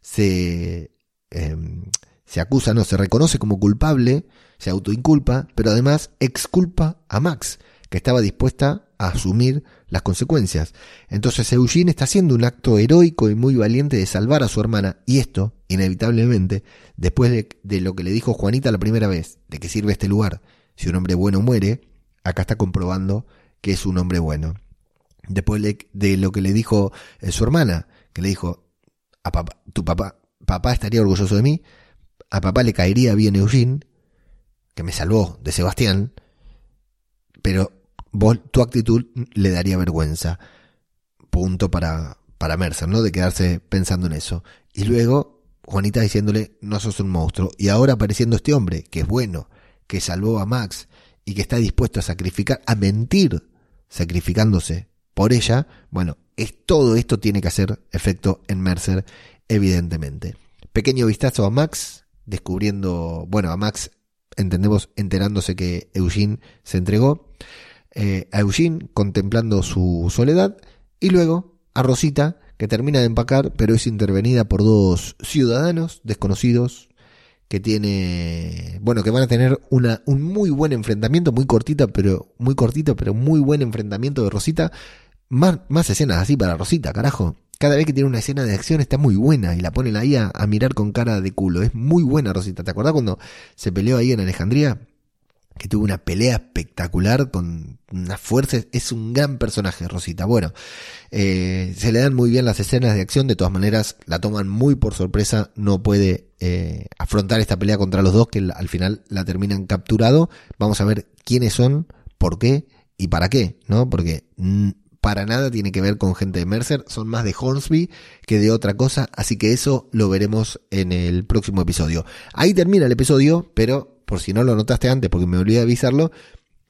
se, em, se acusa, no, se reconoce como culpable, se autoinculpa, pero además exculpa a Max, que estaba dispuesta a asumir las consecuencias. Entonces Eugene está haciendo un acto heroico y muy valiente de salvar a su hermana, y esto, inevitablemente, después de, lo que le dijo Juanita la primera vez, de que sirve este lugar, si un hombre bueno muere, acá está comprobando que es un hombre bueno. Después de, lo que le dijo eh, su hermana, que le dijo, a papá, tu papá, papá estaría orgulloso de mí, a papá le caería bien Eugene, que me salvó de Sebastián, pero vos, tu actitud le daría vergüenza. Punto para, para Mercer, ¿no? De quedarse pensando en eso. Y luego Juanita diciéndole, no sos un monstruo. Y ahora apareciendo este hombre, que es bueno, que salvó a Max y que está dispuesto a sacrificar, a mentir, sacrificándose por ella. Bueno, es, todo esto tiene que hacer efecto en Mercer, evidentemente. Pequeño vistazo a Max, descubriendo, bueno, a Max entendemos enterándose que Eugene se entregó. Eh, a Eugene contemplando su soledad y luego a Rosita que termina de empacar pero es intervenida por dos ciudadanos desconocidos que tiene bueno que van a tener una, un muy buen enfrentamiento muy cortita pero muy cortito pero muy buen enfrentamiento de Rosita. Más, más escenas así para Rosita carajo. Cada vez que tiene una escena de acción está muy buena y la ponen ahí a, a mirar con cara de culo. Es muy buena Rosita. ¿te acordás cuando se peleó ahí en Alejandría? Que tuvo una pelea espectacular con una fuerza, es un gran personaje, Rosita. Bueno, eh, se le dan muy bien las escenas de acción, de todas maneras la toman muy por sorpresa, no puede eh, afrontar esta pelea contra los dos que al final la terminan capturado. Vamos a ver quiénes son, por qué y para qué, ¿no? Porque para nada tiene que ver con gente de Mercer, son más de Hornsby que de otra cosa, así que eso lo veremos en el próximo episodio. Ahí termina el episodio, pero por si no lo notaste antes, porque me olvidé de avisarlo,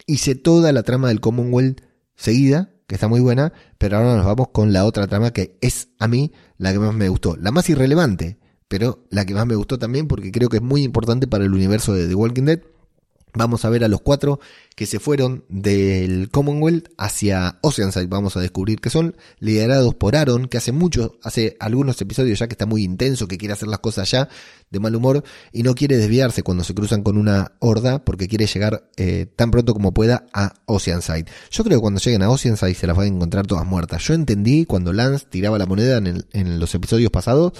hice toda la trama del Commonwealth seguida, que está muy buena, pero ahora nos vamos con la otra trama que es a mí la que más me gustó, la más irrelevante, pero la que más me gustó también porque creo que es muy importante para el universo de The Walking Dead Vamos a ver a los cuatro que se fueron del Commonwealth hacia Oceanside. Vamos a descubrir que son liderados por Aaron, que hace mucho, hace algunos episodios ya que está muy intenso, que quiere hacer las cosas ya de mal humor y no quiere desviarse cuando se cruzan con una horda porque quiere llegar eh, tan pronto como pueda a Oceanside. Yo creo que cuando lleguen a Oceanside se las van a encontrar todas muertas. Yo entendí cuando Lance tiraba la moneda en, en los episodios pasados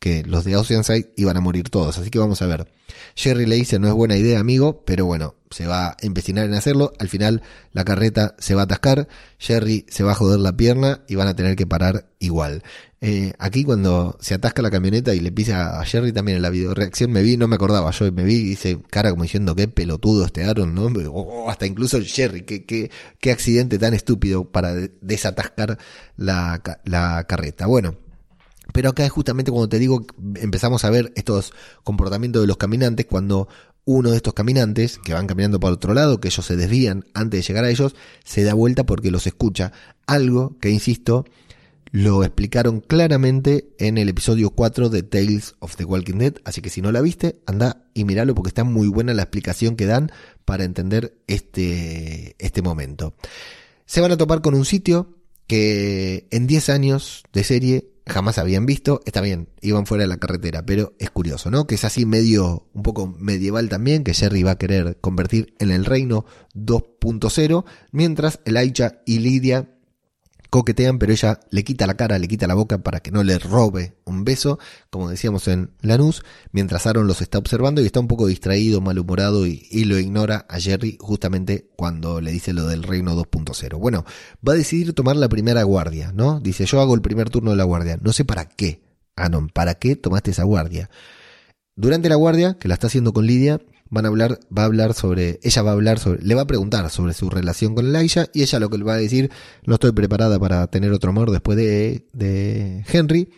que los de Oceanside iban a morir todos. Así que vamos a ver. Jerry le dice, no es buena idea, amigo, pero bueno, se va a empecinar en hacerlo. Al final, la carreta se va a atascar, Jerry se va a joder la pierna y van a tener que parar igual. Eh, aquí cuando se atasca la camioneta y le pisa a Jerry también en la videoreacción, me vi, no me acordaba, yo me vi y hice cara como diciendo, qué pelotudo este Aaron, ¿no? Oh, hasta incluso Jerry, qué, qué, qué accidente tan estúpido para desatascar la, la carreta. Bueno, pero acá es justamente cuando te digo, empezamos a ver estos comportamientos de los caminantes, cuando uno de estos caminantes, que van caminando para otro lado, que ellos se desvían antes de llegar a ellos, se da vuelta porque los escucha. Algo que, insisto, lo explicaron claramente en el episodio 4 de Tales of the Walking Dead, así que si no la viste, anda y míralo porque está muy buena la explicación que dan para entender este, este momento. Se van a topar con un sitio que en 10 años de serie jamás habían visto. Está bien, iban fuera de la carretera, pero es curioso, ¿no? Que es así medio, un poco medieval también, que Jerry va a querer convertir en el reino 2.0, mientras Elijah y Lidia coquetean, pero ella le quita la cara, le quita la boca para que no le robe un beso, como decíamos en Lanús, mientras Aaron los está observando y está un poco distraído, malhumorado y, lo ignora a Jerry justamente cuando le dice lo del reino 2.0. Bueno, va a decidir tomar la primera guardia, ¿no? Dice, yo hago el primer turno de la guardia, no sé para qué, Aaron, ¿para qué tomaste esa guardia? Durante la guardia, que la está haciendo con Lidia, van a hablar, va a hablar sobre, ella va a hablar sobre, le va a preguntar sobre su relación con Elijah y ella lo que le va a decir, no estoy preparada para tener otro amor después de, de Henry.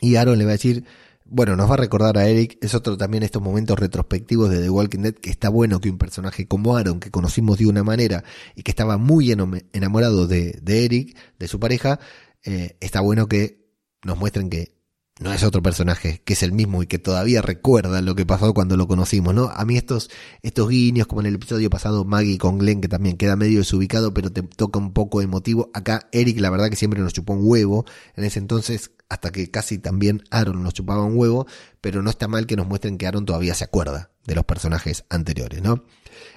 Y Aaron le va a decir, bueno, nos va a recordar a Eric, es otro también estos momentos retrospectivos de The Walking Dead, que está bueno que un personaje como Aaron, que conocimos de una manera y que estaba muy enamorado de, de Eric, de su pareja, eh, está bueno que nos muestren que no es otro personaje, que es el mismo y que todavía recuerda lo que pasó cuando lo conocimos, ¿no? A mí estos, estos guiños, como en el episodio pasado Maggie con Glenn, que también queda medio desubicado, pero te toca un poco emotivo. Acá Eric, la verdad que siempre nos chupó un huevo, en ese entonces, hasta que casi también Aaron nos chupaba un huevo, pero no está mal que nos muestren que Aaron todavía se acuerda de los personajes anteriores, ¿no?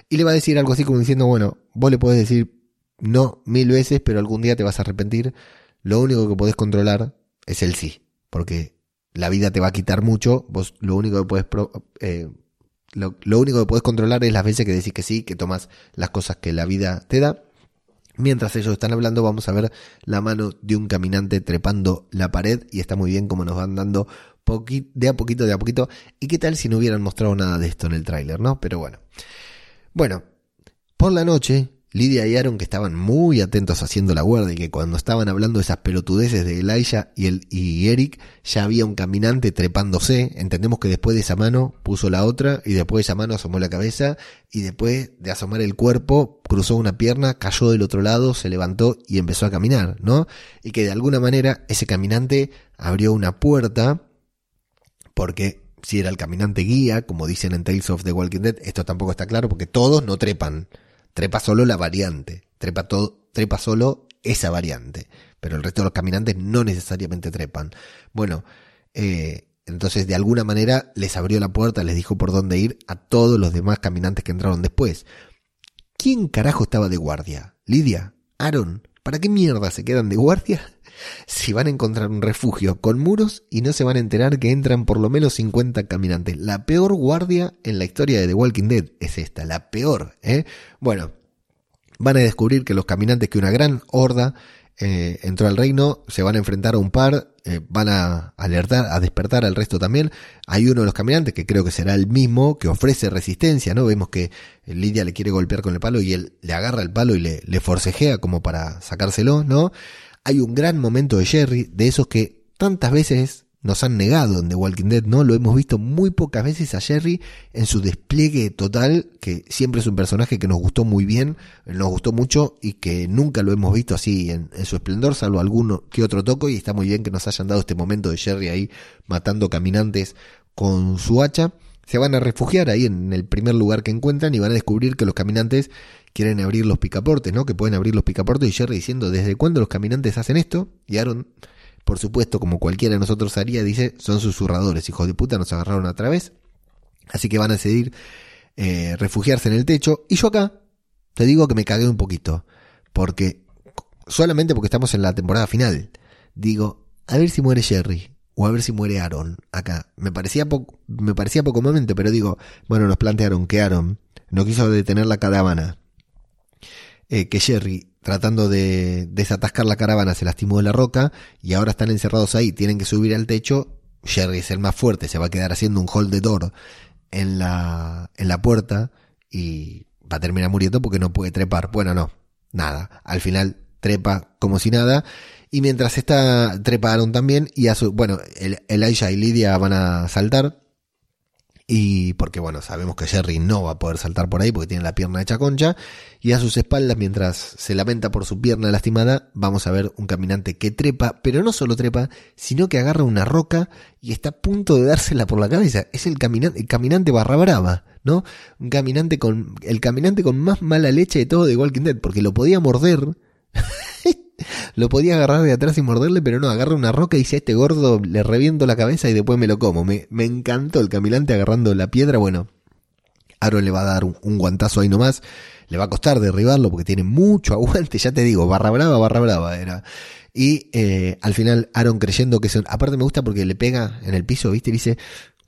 Y le va a decir algo así como diciendo, bueno, vos le podés decir no mil veces, pero algún día te vas a arrepentir. Lo único que podés controlar es el sí porque la vida te va a quitar mucho, vos lo único que puedes eh, lo, único que puedes controlar es las veces que decís que sí, que tomas las cosas que la vida te da. Mientras ellos están hablando, vamos a ver la mano de un caminante trepando la pared y está muy bien como nos van dando de a poquito, de a poquito. ¿Y qué tal si no hubieran mostrado nada de esto en el tráiler, no? Pero bueno. Bueno, por la noche, Lidia y Aaron, que estaban muy atentos haciendo la guardia y que cuando estaban hablando de esas pelotudeces de Elijah y, el, y Eric, ya había un caminante trepándose. Entendemos que después de esa mano puso la otra y después de esa mano asomó la cabeza y después de asomar el cuerpo cruzó una pierna, cayó del otro lado, se levantó y empezó a caminar, ¿no? Y que de alguna manera ese caminante abrió una puerta porque si era el caminante guía, como dicen en Tales of the Walking Dead, esto tampoco está claro porque todos no trepan trepa solo la variante, trepa todo, trepa solo esa variante, pero el resto de los caminantes no necesariamente trepan. Bueno, eh, entonces de alguna manera les abrió la puerta, les dijo por dónde ir a todos los demás caminantes que entraron después. ¿Quién carajo estaba de guardia? ¿Lidia? ¿Aaron? ¿Para qué mierda se quedan de guardia? Si van a encontrar un refugio con muros y no se van a enterar que entran por lo menos 50 caminantes. La peor guardia en la historia de The Walking Dead es esta, la peor. ¿eh? Bueno, van a descubrir que los caminantes, que una gran horda eh, entró al reino, se van a enfrentar a un par, eh, van a alertar, a despertar al resto también. Hay uno de los caminantes que creo que será el mismo, que ofrece resistencia, ¿no? Vemos que Lidia le quiere golpear con el palo y él le agarra el palo y le, le forcejea como para sacárselo, ¿no? Hay un gran momento de Jerry, de esos que tantas veces nos han negado en The Walking Dead, ¿no? Lo hemos visto muy pocas veces a Jerry en su despliegue total, que siempre es un personaje que nos gustó muy bien, nos gustó mucho y que nunca lo hemos visto así en, su esplendor, salvo alguno que otro toco, y está muy bien que nos hayan dado este momento de Jerry ahí matando caminantes con su hacha. Se van a refugiar ahí en el primer lugar que encuentran y van a descubrir que los caminantes quieren abrir los picaportes, ¿no? Que pueden abrir los picaportes y Jerry diciendo, ¿desde cuándo los caminantes hacen esto? Y Aaron, por supuesto, como cualquiera de nosotros haría, dice, son susurradores, hijos de puta, nos agarraron otra vez. Así que van a decidir eh, refugiarse en el techo. Y yo acá, te digo que me cagué un poquito. Porque, solamente porque estamos en la temporada final, digo, a ver si muere Jerry. O a ver si muere Aaron acá. Me parecía, poco, me parecía poco momento, pero digo, bueno, nos plantearon que Aaron no quiso detener la caravana eh, que Jerry, tratando de desatascar la caravana, se lastimó de la roca y ahora están encerrados ahí, tienen que subir al techo. Jerry es el más fuerte, se va a quedar haciendo un hold de door en la, en la puerta y va a terminar muriendo porque no puede trepar. Bueno, no, nada. Al final trepa como si nada. Y mientras está, treparon también y a su, bueno, el, Elijah y Lidia van a saltar y porque bueno, sabemos que Jerry no va a poder saltar por ahí porque tiene la pierna hecha concha. Y a sus espaldas, mientras se lamenta por su pierna lastimada, vamos a ver un caminante que trepa, pero no solo trepa, sino que agarra una roca y está a punto de dársela por la cabeza. Es el caminante, el caminante barra brava, ¿no? Un caminante con, el caminante con más mala leche de todo de Walking Dead, porque lo podía morder. Lo podía agarrar de atrás y morderle, pero no, agarra una roca y dice a este gordo le reviento la cabeza y después me lo como. Me, me encantó el caminante agarrando la piedra. Bueno, Aaron le va a dar un, guantazo ahí nomás. Le va a costar derribarlo porque tiene mucho aguante, ya te digo, barra brava, barra brava era. Y eh, al final Aaron creyendo que se... Aparte me gusta porque le pega en el piso, ¿viste? Y dice,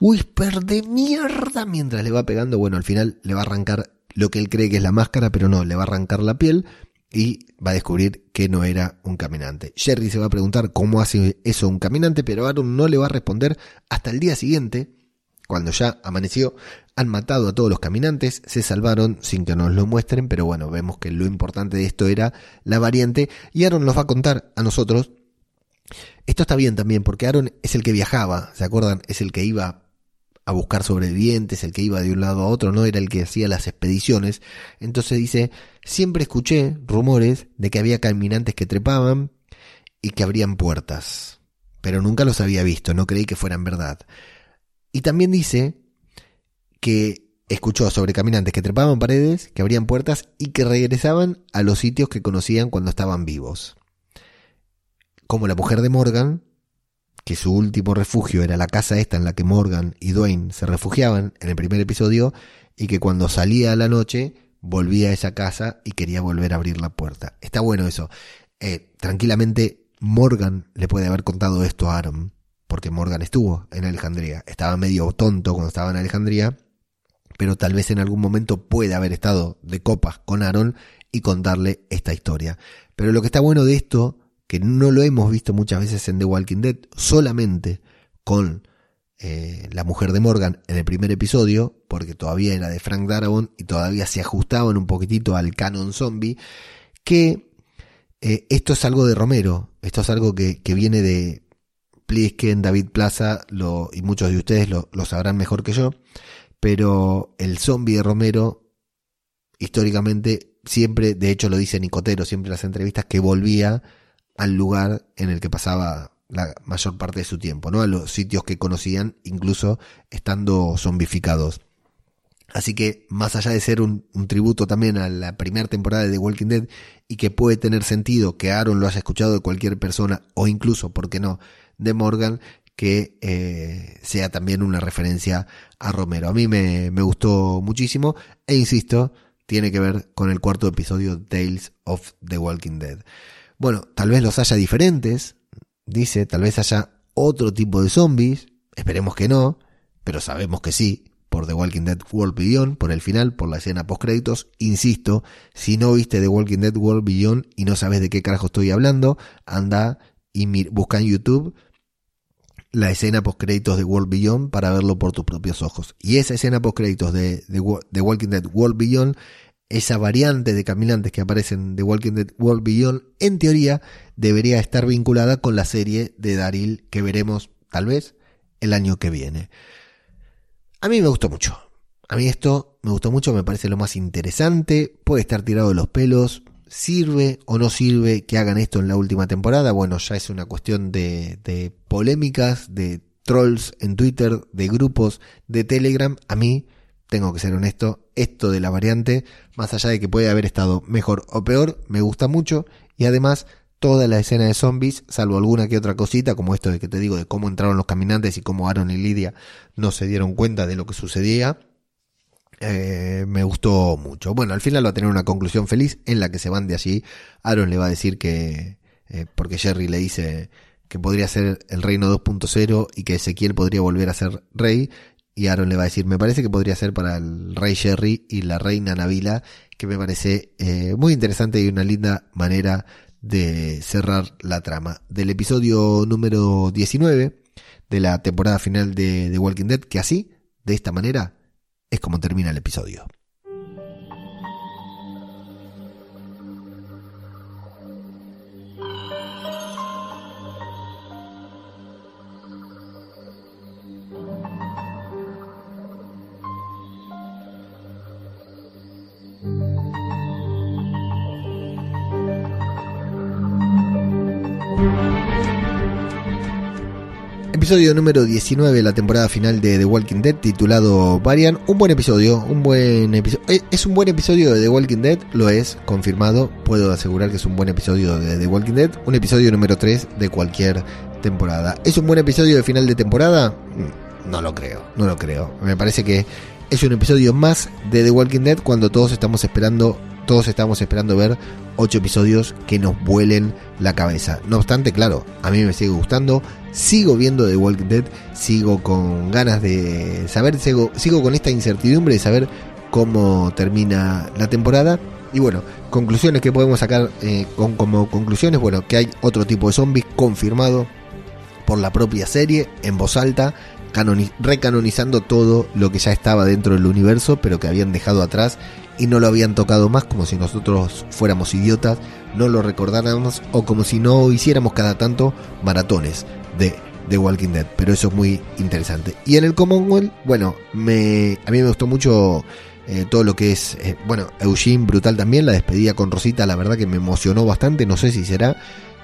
Whisper de mierda. Mientras le va pegando, bueno, al final le va a arrancar lo que él cree que es la máscara, pero no, le va a arrancar la piel y va a descubrir que no era un caminante. Jerry se va a preguntar cómo hace eso un caminante, pero Aaron no le va a responder hasta el día siguiente, cuando ya amaneció, han matado a todos los caminantes, se salvaron sin que nos lo muestren, pero bueno, vemos que lo importante de esto era la variante y Aaron nos va a contar a nosotros. Esto está bien también porque Aaron es el que viajaba, ¿se acuerdan? Es el que iba a buscar sobrevivientes, el que iba de un lado a otro, no era el que hacía las expediciones. Entonces dice, siempre escuché rumores de que había caminantes que trepaban y que abrían puertas. pero nunca los había visto, no creí que fueran verdad. Y también dice que escuchó sobre caminantes que trepaban paredes, que abrían puertas y que regresaban a los sitios que conocían cuando estaban vivos. Como la mujer de Morgan, que su último refugio era la casa esta en la que Morgan y Dwayne se refugiaban en el primer episodio, y que cuando salía a la noche volvía a esa casa y quería volver a abrir la puerta. Está bueno eso. Eh, tranquilamente Morgan le puede haber contado esto a Aaron, porque Morgan estuvo en Alejandría. Estaba medio tonto cuando estaba en Alejandría, pero tal vez en algún momento puede haber estado de copas con Aaron y contarle esta historia. Pero lo que está bueno de esto, que no lo hemos visto muchas veces en The Walking Dead, solamente con eh, la mujer de Morgan en el primer episodio, porque todavía era de Frank Darabont y todavía se ajustaban un poquitito al canon zombie, que eh, esto es algo de Romero, esto es algo que, viene de Plisken, David Plaza, y muchos de ustedes lo, lo sabrán mejor que yo, pero el zombie de Romero, históricamente, siempre, de hecho lo dice Nicotero siempre en las entrevistas, que volvía al lugar en el que pasaba la mayor parte de su tiempo, ¿no? A los sitios que conocían, incluso estando zombificados. Así que, más allá de ser un, tributo también a la primera temporada de The Walking Dead y que puede tener sentido que Aaron lo haya escuchado de cualquier persona o incluso, ¿por qué no?, de Morgan, que eh, sea también una referencia a Romero. A mí me, me gustó muchísimo e insisto, tiene que ver con el cuarto episodio Tales of the Walking Dead. Bueno, tal vez los haya diferentes, dice, tal vez haya otro tipo de zombies, esperemos que no, pero sabemos que sí, por The Walking Dead World Beyond, por el final, por la escena post créditos. Insisto, si no viste The Walking Dead World Beyond y no sabes de qué carajo estoy hablando, anda y busca en YouTube la escena post créditos de World Beyond para verlo por tus propios ojos. Y esa escena post créditos de, The Walking Dead World Beyond esa variante de caminantes que aparecen de Walking Dead World Beyond, en teoría debería estar vinculada con la serie de Daryl que veremos tal vez el año que viene. A mí me gustó mucho. A mí esto me gustó mucho, me parece lo más interesante. Puede estar tirado de los pelos. ¿Sirve o no sirve que hagan esto en la última temporada? Bueno, ya es una cuestión de, de polémicas, de trolls en Twitter, de grupos de Telegram. A mí tengo que ser honesto, esto de la variante, más allá de que puede haber estado mejor o peor, me gusta mucho y además toda la escena de zombies, salvo alguna que otra cosita, como esto de que te digo de cómo entraron los caminantes y cómo Aaron y Lidia no se dieron cuenta de lo que sucedía, eh, me gustó mucho. Bueno, al final va a tener una conclusión feliz en la que se van de allí. Aaron le va a decir que, eh, porque Jerry le dice que podría ser el reino 2.0 y que Ezequiel podría volver a ser rey y Aaron le va a decir, me parece que podría ser para el rey Jerry y la reina Navila, que me parece eh, muy interesante y una linda manera de cerrar la trama. Del episodio número 19 de la temporada final de The Walking Dead, que así, de esta manera, es como termina el episodio. Episodio número 19 de la temporada final de The Walking Dead titulado Varian. Un buen episodio, un buen episodio. Eh, ¿Es un buen episodio de The Walking Dead? Lo es, confirmado. Puedo asegurar que es un buen episodio de The Walking Dead. Un episodio número 3 de cualquier temporada. ¿Es un buen episodio de final de temporada? Mm, no lo creo, no lo creo. Me parece que es un episodio más de The Walking Dead cuando todos estamos esperando todos estamos esperando ver ocho episodios que nos vuelen la cabeza. No obstante, claro, a mí me sigue gustando, sigo viendo The Walking Dead, sigo con ganas de saber, sigo, sigo con esta incertidumbre de saber cómo termina la temporada. Y bueno, conclusiones que podemos sacar eh, con, como conclusiones, bueno, que hay otro tipo de zombies confirmado por la propia serie en voz alta, recanonizando todo lo que ya estaba dentro del universo, pero que habían dejado atrás y no lo habían tocado más como si nosotros fuéramos idiotas, no lo recordáramos o como si no hiciéramos cada tanto maratones de The Walking Dead, pero eso es muy interesante. Y en el Commonwealth, bueno, me, a mí me gustó mucho eh, todo lo que es, eh, bueno, Eugene brutal también, la despedida con Rosita, la verdad que me emocionó bastante, no sé si será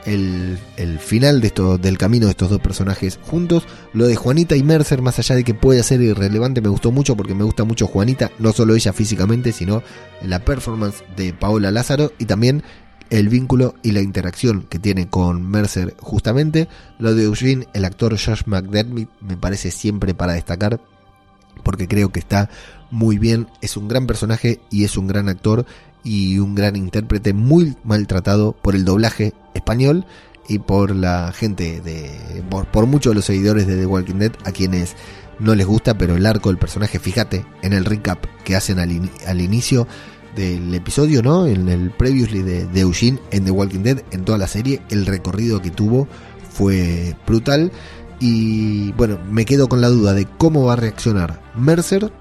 el, final de esto, del camino de estos dos personajes juntos. Lo de Juanita y Mercer, más allá de que puede ser irrelevante, me gustó mucho porque me gusta mucho Juanita, no solo ella físicamente, sino la performance de Paola Lázaro y también el vínculo y la interacción que tiene con Mercer justamente. Lo de Eugene, el actor Josh McDermott, me parece siempre para destacar porque creo que está muy bien, es un gran personaje y es un gran actor y un gran intérprete muy maltratado por el doblaje español y por la gente de por, muchos de los seguidores de The Walking Dead a quienes no les gusta, pero el arco del personaje, fíjate en el recap que hacen al, inicio del episodio, ¿no? En el previously de, Eugene en The Walking Dead, en toda la serie, el recorrido que tuvo fue brutal. Y bueno, me quedo con la duda de cómo va a reaccionar Mercer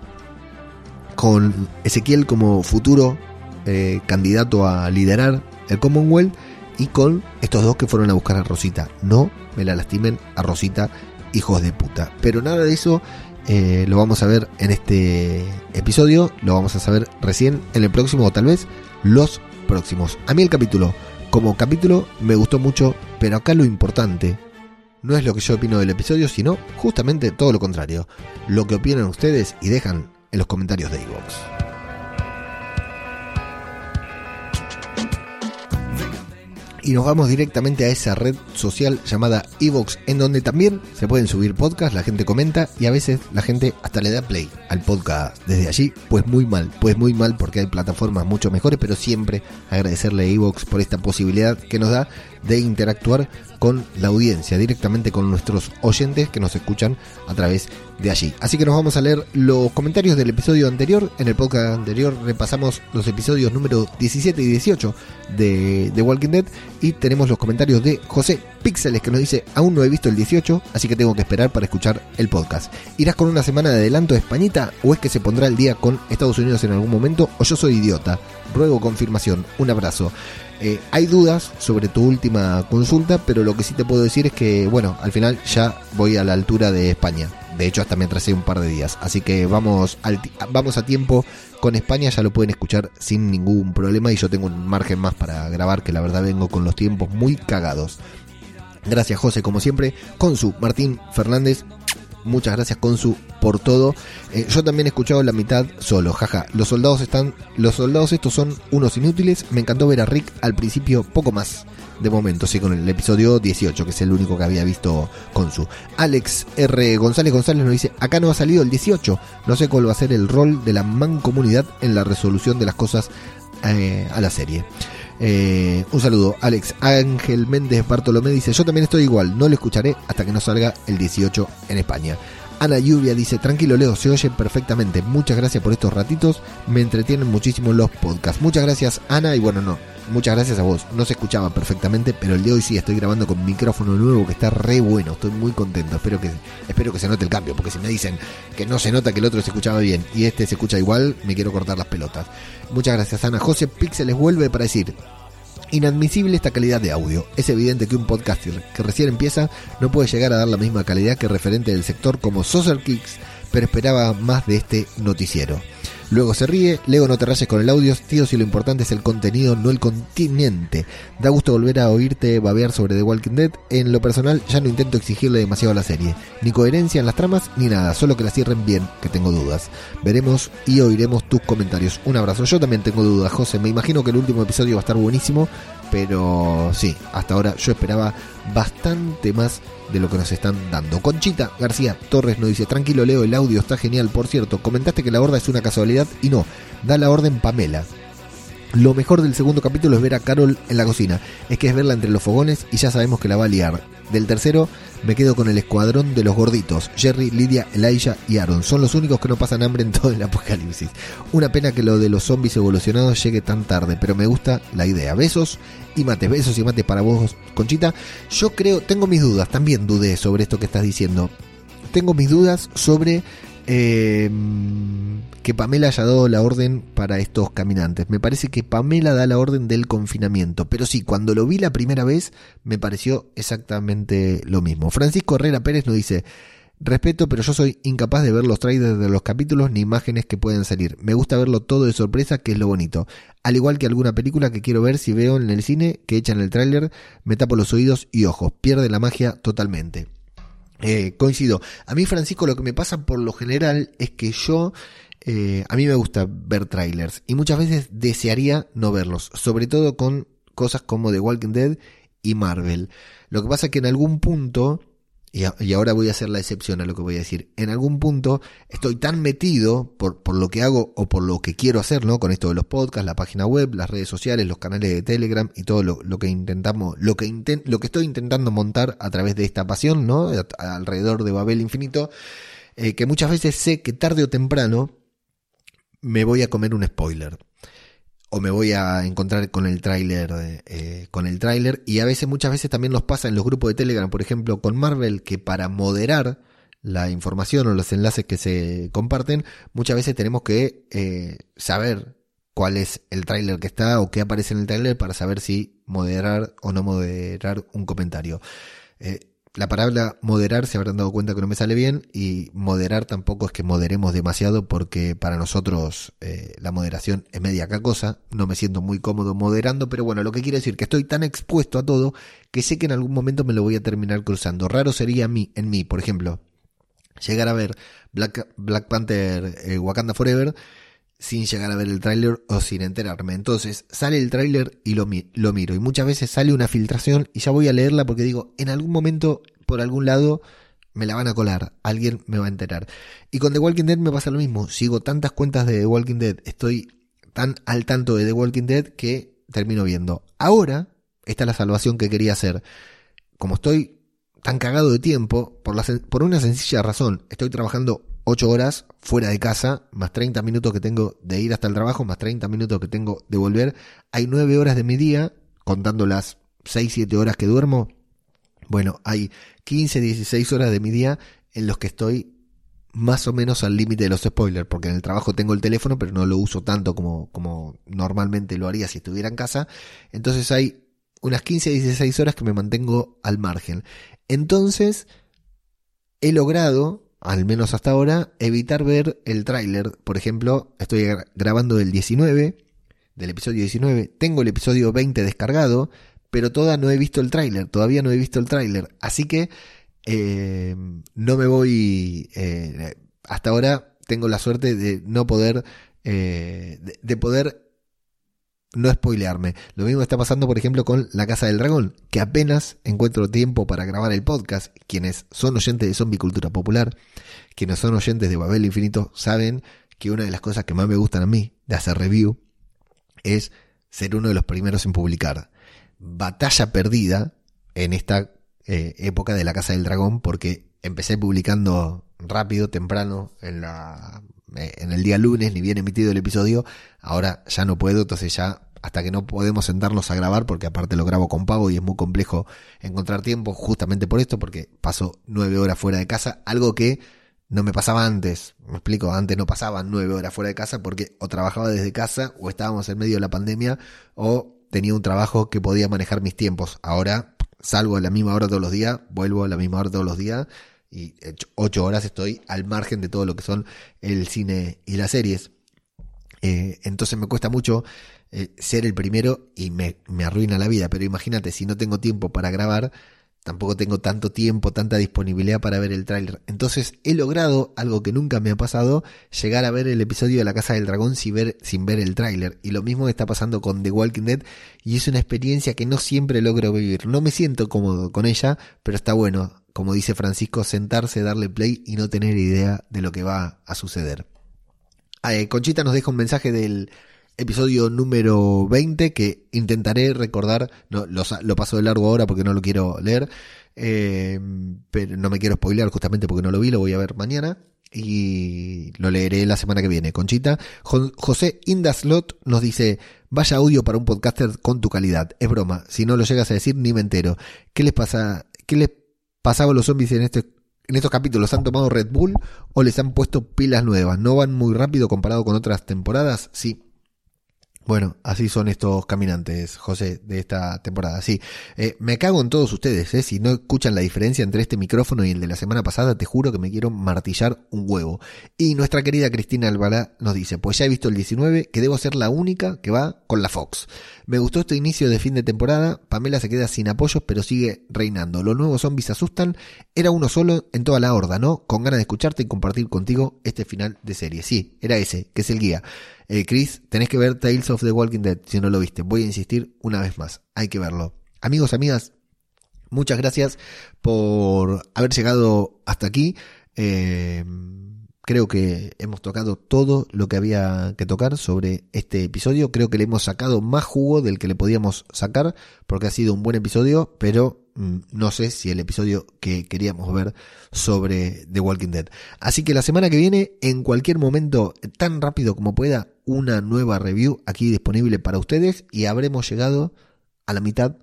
con Ezequiel como futuro eh, candidato a liderar el Commonwealth y con estos dos que fueron a buscar a Rosita. No me la lastimen a Rosita, hijos de puta. Pero nada de eso eh, lo vamos a ver en este episodio, lo vamos a saber recién en el próximo o tal vez los próximos. A mí el capítulo, como capítulo, me gustó mucho, pero acá lo importante no es lo que yo opino del episodio, sino justamente todo lo contrario. Lo que opinan ustedes y dejan en los comentarios de iVoox. Y nos vamos directamente a esa red social llamada Evox, en donde también se pueden subir podcasts, la gente comenta y a veces la gente hasta le da play al podcast desde allí. Pues muy mal, pues muy mal porque hay plataformas mucho mejores, pero siempre agradecerle a Evox por esta posibilidad que nos da de interactuar con la audiencia, directamente con nuestros oyentes que nos escuchan a través de allí. Así que nos vamos a leer los comentarios del episodio anterior. En el podcast anterior repasamos los episodios número 17 y 18 de The Walking Dead y tenemos los comentarios de José Píxeles que nos dice, aún no he visto el 18, así que tengo que esperar para escuchar el podcast. ¿Irás con una semana de adelanto de Españita o es que se pondrá el día con Estados Unidos en algún momento o yo soy idiota? Ruego confirmación. Un abrazo. Eh, hay dudas sobre tu última consulta, pero lo que sí te puedo decir es que, bueno, al final ya voy a la altura de España. De hecho, hasta me atrasé un par de días. Así que vamos, vamos a tiempo con España, ya lo pueden escuchar sin ningún problema. Y yo tengo un margen más para grabar, que la verdad vengo con los tiempos muy cagados. Gracias, José, como siempre. Con su Martín Fernández, Muchas gracias Consu por todo. Eh, yo también he escuchado la mitad solo, jaja. Los soldados están, los soldados estos son unos inútiles. Me encantó ver a Rick al principio, poco más de momento, sí, con el episodio 18, que es el único que había visto Consu. Alex R. González González nos dice, acá no ha salido el 18, no sé cuál va a ser el rol de la mancomunidad en la resolución de las cosas eh, a la serie. Eh, un saludo, Alex Ángel Méndez Bartolomé dice, yo también estoy igual, no lo escucharé hasta que no salga el 18 en España. Ana Lluvia dice, tranquilo Leo, se oye perfectamente. Muchas gracias por estos ratitos, me entretienen muchísimo los podcasts. Muchas gracias Ana y bueno, no, muchas gracias a vos. No se escuchaba perfectamente, pero el de hoy sí estoy grabando con micrófono nuevo que está re bueno, estoy muy contento. Espero que espero que se note el cambio, porque si me dicen que no se nota que el otro se escuchaba bien y este se escucha igual, me quiero cortar las pelotas. Muchas gracias Ana. José Pixeles vuelve para decir, Inadmisible esta calidad de audio. Es evidente que un podcaster que recién empieza no puede llegar a dar la misma calidad que referente del sector como Social Kicks, pero esperaba más de este noticiero. Luego se ríe, Lego no te rayes con el audio, tío, si lo importante es el contenido, no el continente. Da gusto volver a oírte babear sobre The Walking Dead. En lo personal ya no intento exigirle demasiado a la serie, ni coherencia en las tramas, ni nada, solo que la cierren bien, que tengo dudas. Veremos y oiremos tus comentarios. Un abrazo, yo también tengo dudas, José, me imagino que el último episodio va a estar buenísimo, pero sí, hasta ahora yo esperaba bastante más de lo que nos están dando. Conchita García Torres nos dice, tranquilo Leo, el audio está genial. Por cierto, comentaste que la horda es una casualidad y no, da la orden Pamela. Lo mejor del segundo capítulo es ver a Carol en la cocina. Es que es verla entre los fogones y ya sabemos que la va a liar. Del tercero me quedo con el escuadrón de los gorditos. Jerry, Lidia, Elijah y Aaron. Son los únicos que no pasan hambre en todo el apocalipsis. Una pena que lo de los zombies evolucionados llegue tan tarde, pero me gusta la idea. Besos y mates, besos y mates para vos, Conchita. Yo creo, tengo mis dudas, también dudé sobre esto que estás diciendo. Tengo mis dudas sobre eh, que Pamela haya dado la orden para estos caminantes. Me parece que Pamela da la orden del confinamiento, pero sí, cuando lo vi la primera vez me pareció exactamente lo mismo. Francisco Herrera Pérez nos dice, Respeto, pero yo soy incapaz de ver los trailers de los capítulos ni imágenes que pueden salir. Me gusta verlo todo de sorpresa, que es lo bonito. Al igual que alguna película que quiero ver si veo en el cine que echan el tráiler, me tapo los oídos y ojos. Pierde la magia totalmente. Eh, coincido. A mí, Francisco, lo que me pasa por lo general es que yo, eh, a mí me gusta ver trailers y muchas veces desearía no verlos, sobre todo con cosas como The Walking Dead y Marvel. Lo que pasa es que en algún punto, y, ahora voy a hacer la excepción a lo que voy a decir, en algún punto estoy tan metido por, por lo que hago o por lo que quiero hacer, ¿no? Con esto de los podcasts, la página web, las redes sociales, los canales de Telegram y todo lo, que intentamos, lo que, lo que estoy intentando montar a través de esta pasión, ¿no? alrededor de Babel Infinito, eh, que muchas veces sé que tarde o temprano me voy a comer un spoiler. O me voy a encontrar con el tráiler eh, con el tráiler. Y a veces muchas veces también nos pasa en los grupos de Telegram por ejemplo con Marvel que para moderar la información o los enlaces que se comparten muchas veces tenemos que eh, saber cuál es el tráiler que está o qué aparece en el tráiler para saber si moderar o no moderar un comentario. Eh, la palabra moderar se habrán dado cuenta que no me sale bien y moderar tampoco es que moderemos demasiado porque para nosotros eh, la moderación es media cosa, no me siento muy cómodo moderando, pero bueno, lo que quiero decir que estoy tan expuesto a todo que sé que en algún momento me lo voy a terminar cruzando. Raro sería a mí, en mí, por ejemplo, llegar a ver Black, Black Panther eh, Wakanda Forever sin llegar a ver el tráiler o sin enterarme. Entonces sale el tráiler y lo, lo miro. Y muchas veces sale una filtración y ya voy a leerla porque digo, en algún momento, por algún lado, me la van a colar. Alguien me va a enterar. Y con The Walking Dead me pasa lo mismo. Sigo tantas cuentas de The Walking Dead. Estoy tan al tanto de The Walking Dead que termino viendo. Ahora, esta es la salvación que quería hacer. Como estoy tan cagado de tiempo, por, la, por una sencilla razón, estoy trabajando 8 horas fuera de casa, más 30 minutos que tengo de ir hasta el trabajo, más 30 minutos que tengo de volver. Hay 9 horas de mi día, contando las 6, 7 horas que duermo. Bueno, hay 15, 16 horas de mi día en los que estoy más o menos al límite de los spoilers, porque en el trabajo tengo el teléfono, pero no lo uso tanto como, como normalmente lo haría si estuviera en casa. Entonces hay unas 15, 16 horas que me mantengo al margen. Entonces, he logrado al menos hasta ahora, evitar ver el tráiler. Por ejemplo, estoy grabando el 19, del episodio 19, tengo el episodio 20 descargado, pero todavía no he visto el tráiler, todavía no he visto el tráiler. Así que eh, no me voy... Eh, hasta ahora tengo la suerte de no poder... Eh, de poder no spoilearme. Lo mismo está pasando, por ejemplo, con La Casa del Dragón, que apenas encuentro tiempo para grabar el podcast. Quienes son oyentes de Zombie Cultura Popular, quienes son oyentes de Babel Infinito, saben que una de las cosas que más me gustan a mí de hacer review es ser uno de los primeros en publicar. Batalla perdida en esta eh, época de La Casa del Dragón, porque empecé publicando rápido, temprano, en la en el día lunes, ni bien emitido el episodio, ahora ya no puedo, entonces ya hasta que no podemos sentarnos a grabar, porque aparte lo grabo con pago y es muy complejo encontrar tiempo, justamente por esto, porque paso nueve horas fuera de casa, algo que no me pasaba antes, me explico, antes no pasaban nueve horas fuera de casa porque o trabajaba desde casa o estábamos en medio de la pandemia o tenía un trabajo que podía manejar mis tiempos. Ahora salgo a la misma hora todos los días, vuelvo a la misma hora todos los días y ocho horas estoy al margen de todo lo que son el cine y las series. Eh, entonces me cuesta mucho eh, ser el primero y me, me, arruina la vida. Pero imagínate, si no tengo tiempo para grabar, tampoco tengo tanto tiempo, tanta disponibilidad para ver el tráiler. Entonces he logrado algo que nunca me ha pasado, llegar a ver el episodio de La Casa del Dragón sin ver, sin ver el tráiler. Y lo mismo está pasando con The Walking Dead y es una experiencia que no siempre logro vivir. No me siento cómodo con ella, pero está bueno como dice Francisco, sentarse, darle play y no tener idea de lo que va a suceder. Eh, Conchita nos deja un mensaje del episodio número 20 que intentaré recordar, no, lo, paso de largo ahora porque no lo quiero leer, eh, pero no me quiero spoilear justamente porque no lo vi, lo voy a ver mañana y lo leeré la semana que viene. Conchita, José Indaslot nos dice, vaya audio para un podcaster con tu calidad. Es broma, si no lo llegas a decir ni me entero. ¿Qué les pasa? ¿Qué les pasado los zombies en este en estos capítulos han tomado Red Bull o les han puesto pilas nuevas. ¿No van muy rápido comparado con otras temporadas? Sí. Bueno, así son estos caminantes, José, de esta temporada. Sí, eh, me cago en todos ustedes, ¿eh? Si no escuchan la diferencia entre este micrófono y el de la semana pasada, te juro que me quiero martillar un huevo. Y nuestra querida Cristina Alvará nos dice, pues ya he visto el 19, que debo ser la única que va con la Fox. Me gustó este inicio de fin de temporada, Pamela se queda sin apoyos, pero sigue reinando. Los nuevos zombies asustan, era uno solo en toda la horda, ¿no? Con ganas de escucharte y compartir contigo este final de serie. Sí, era ese, que es el guía. Eh, Chris, tenés que ver Tales of the Walking Dead si no lo viste. Voy a insistir una vez más. Hay que verlo. Amigos, amigas, muchas gracias por haber llegado hasta aquí. Eh, creo que hemos tocado todo lo que había que tocar sobre este episodio. Creo que le hemos sacado más jugo del que le podíamos sacar porque ha sido un buen episodio, pero Mm, no sé si el episodio que queríamos ver sobre The Walking Dead. Así que la semana que viene, en cualquier momento, tan rápido como pueda, una nueva review aquí disponible para ustedes y habremos llegado a la mitad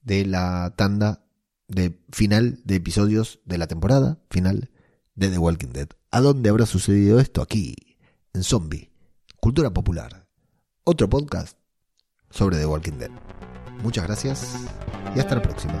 de la tanda de final de episodios de la temporada final de The Walking Dead. ¿A dónde habrá sucedido esto? Aquí, en Zombie, Cultura Popular, otro podcast sobre The Walking Dead. Muchas gracias y hasta la próxima.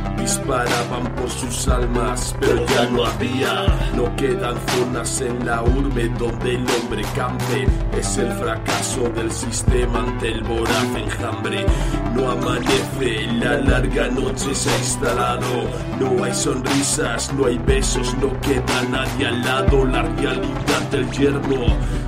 Disparaban por sus almas, pero ya no había. No quedan zonas en la urbe donde el hombre campe. Es el fracaso del sistema ante el voraz enjambre. No amanece, la larga noche se ha instalado. No hay sonrisas, no hay besos, no queda nadie al lado. La realidad del yermo,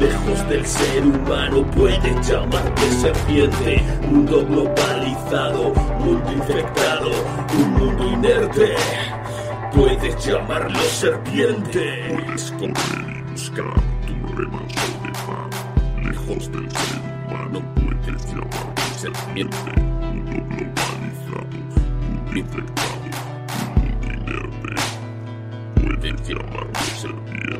Lejos del ser humano puedes llamarte serpiente. Mundo globalizado, mundo infectado, un mundo inerte. Puedes llamarlo serpiente. Puedes correr y buscar tu remanso de paz. Lejos del ser humano puedes llamarte serpiente. Mundo globalizado, mundo infectado, un mundo inerte. Puedes llamarlo serpiente.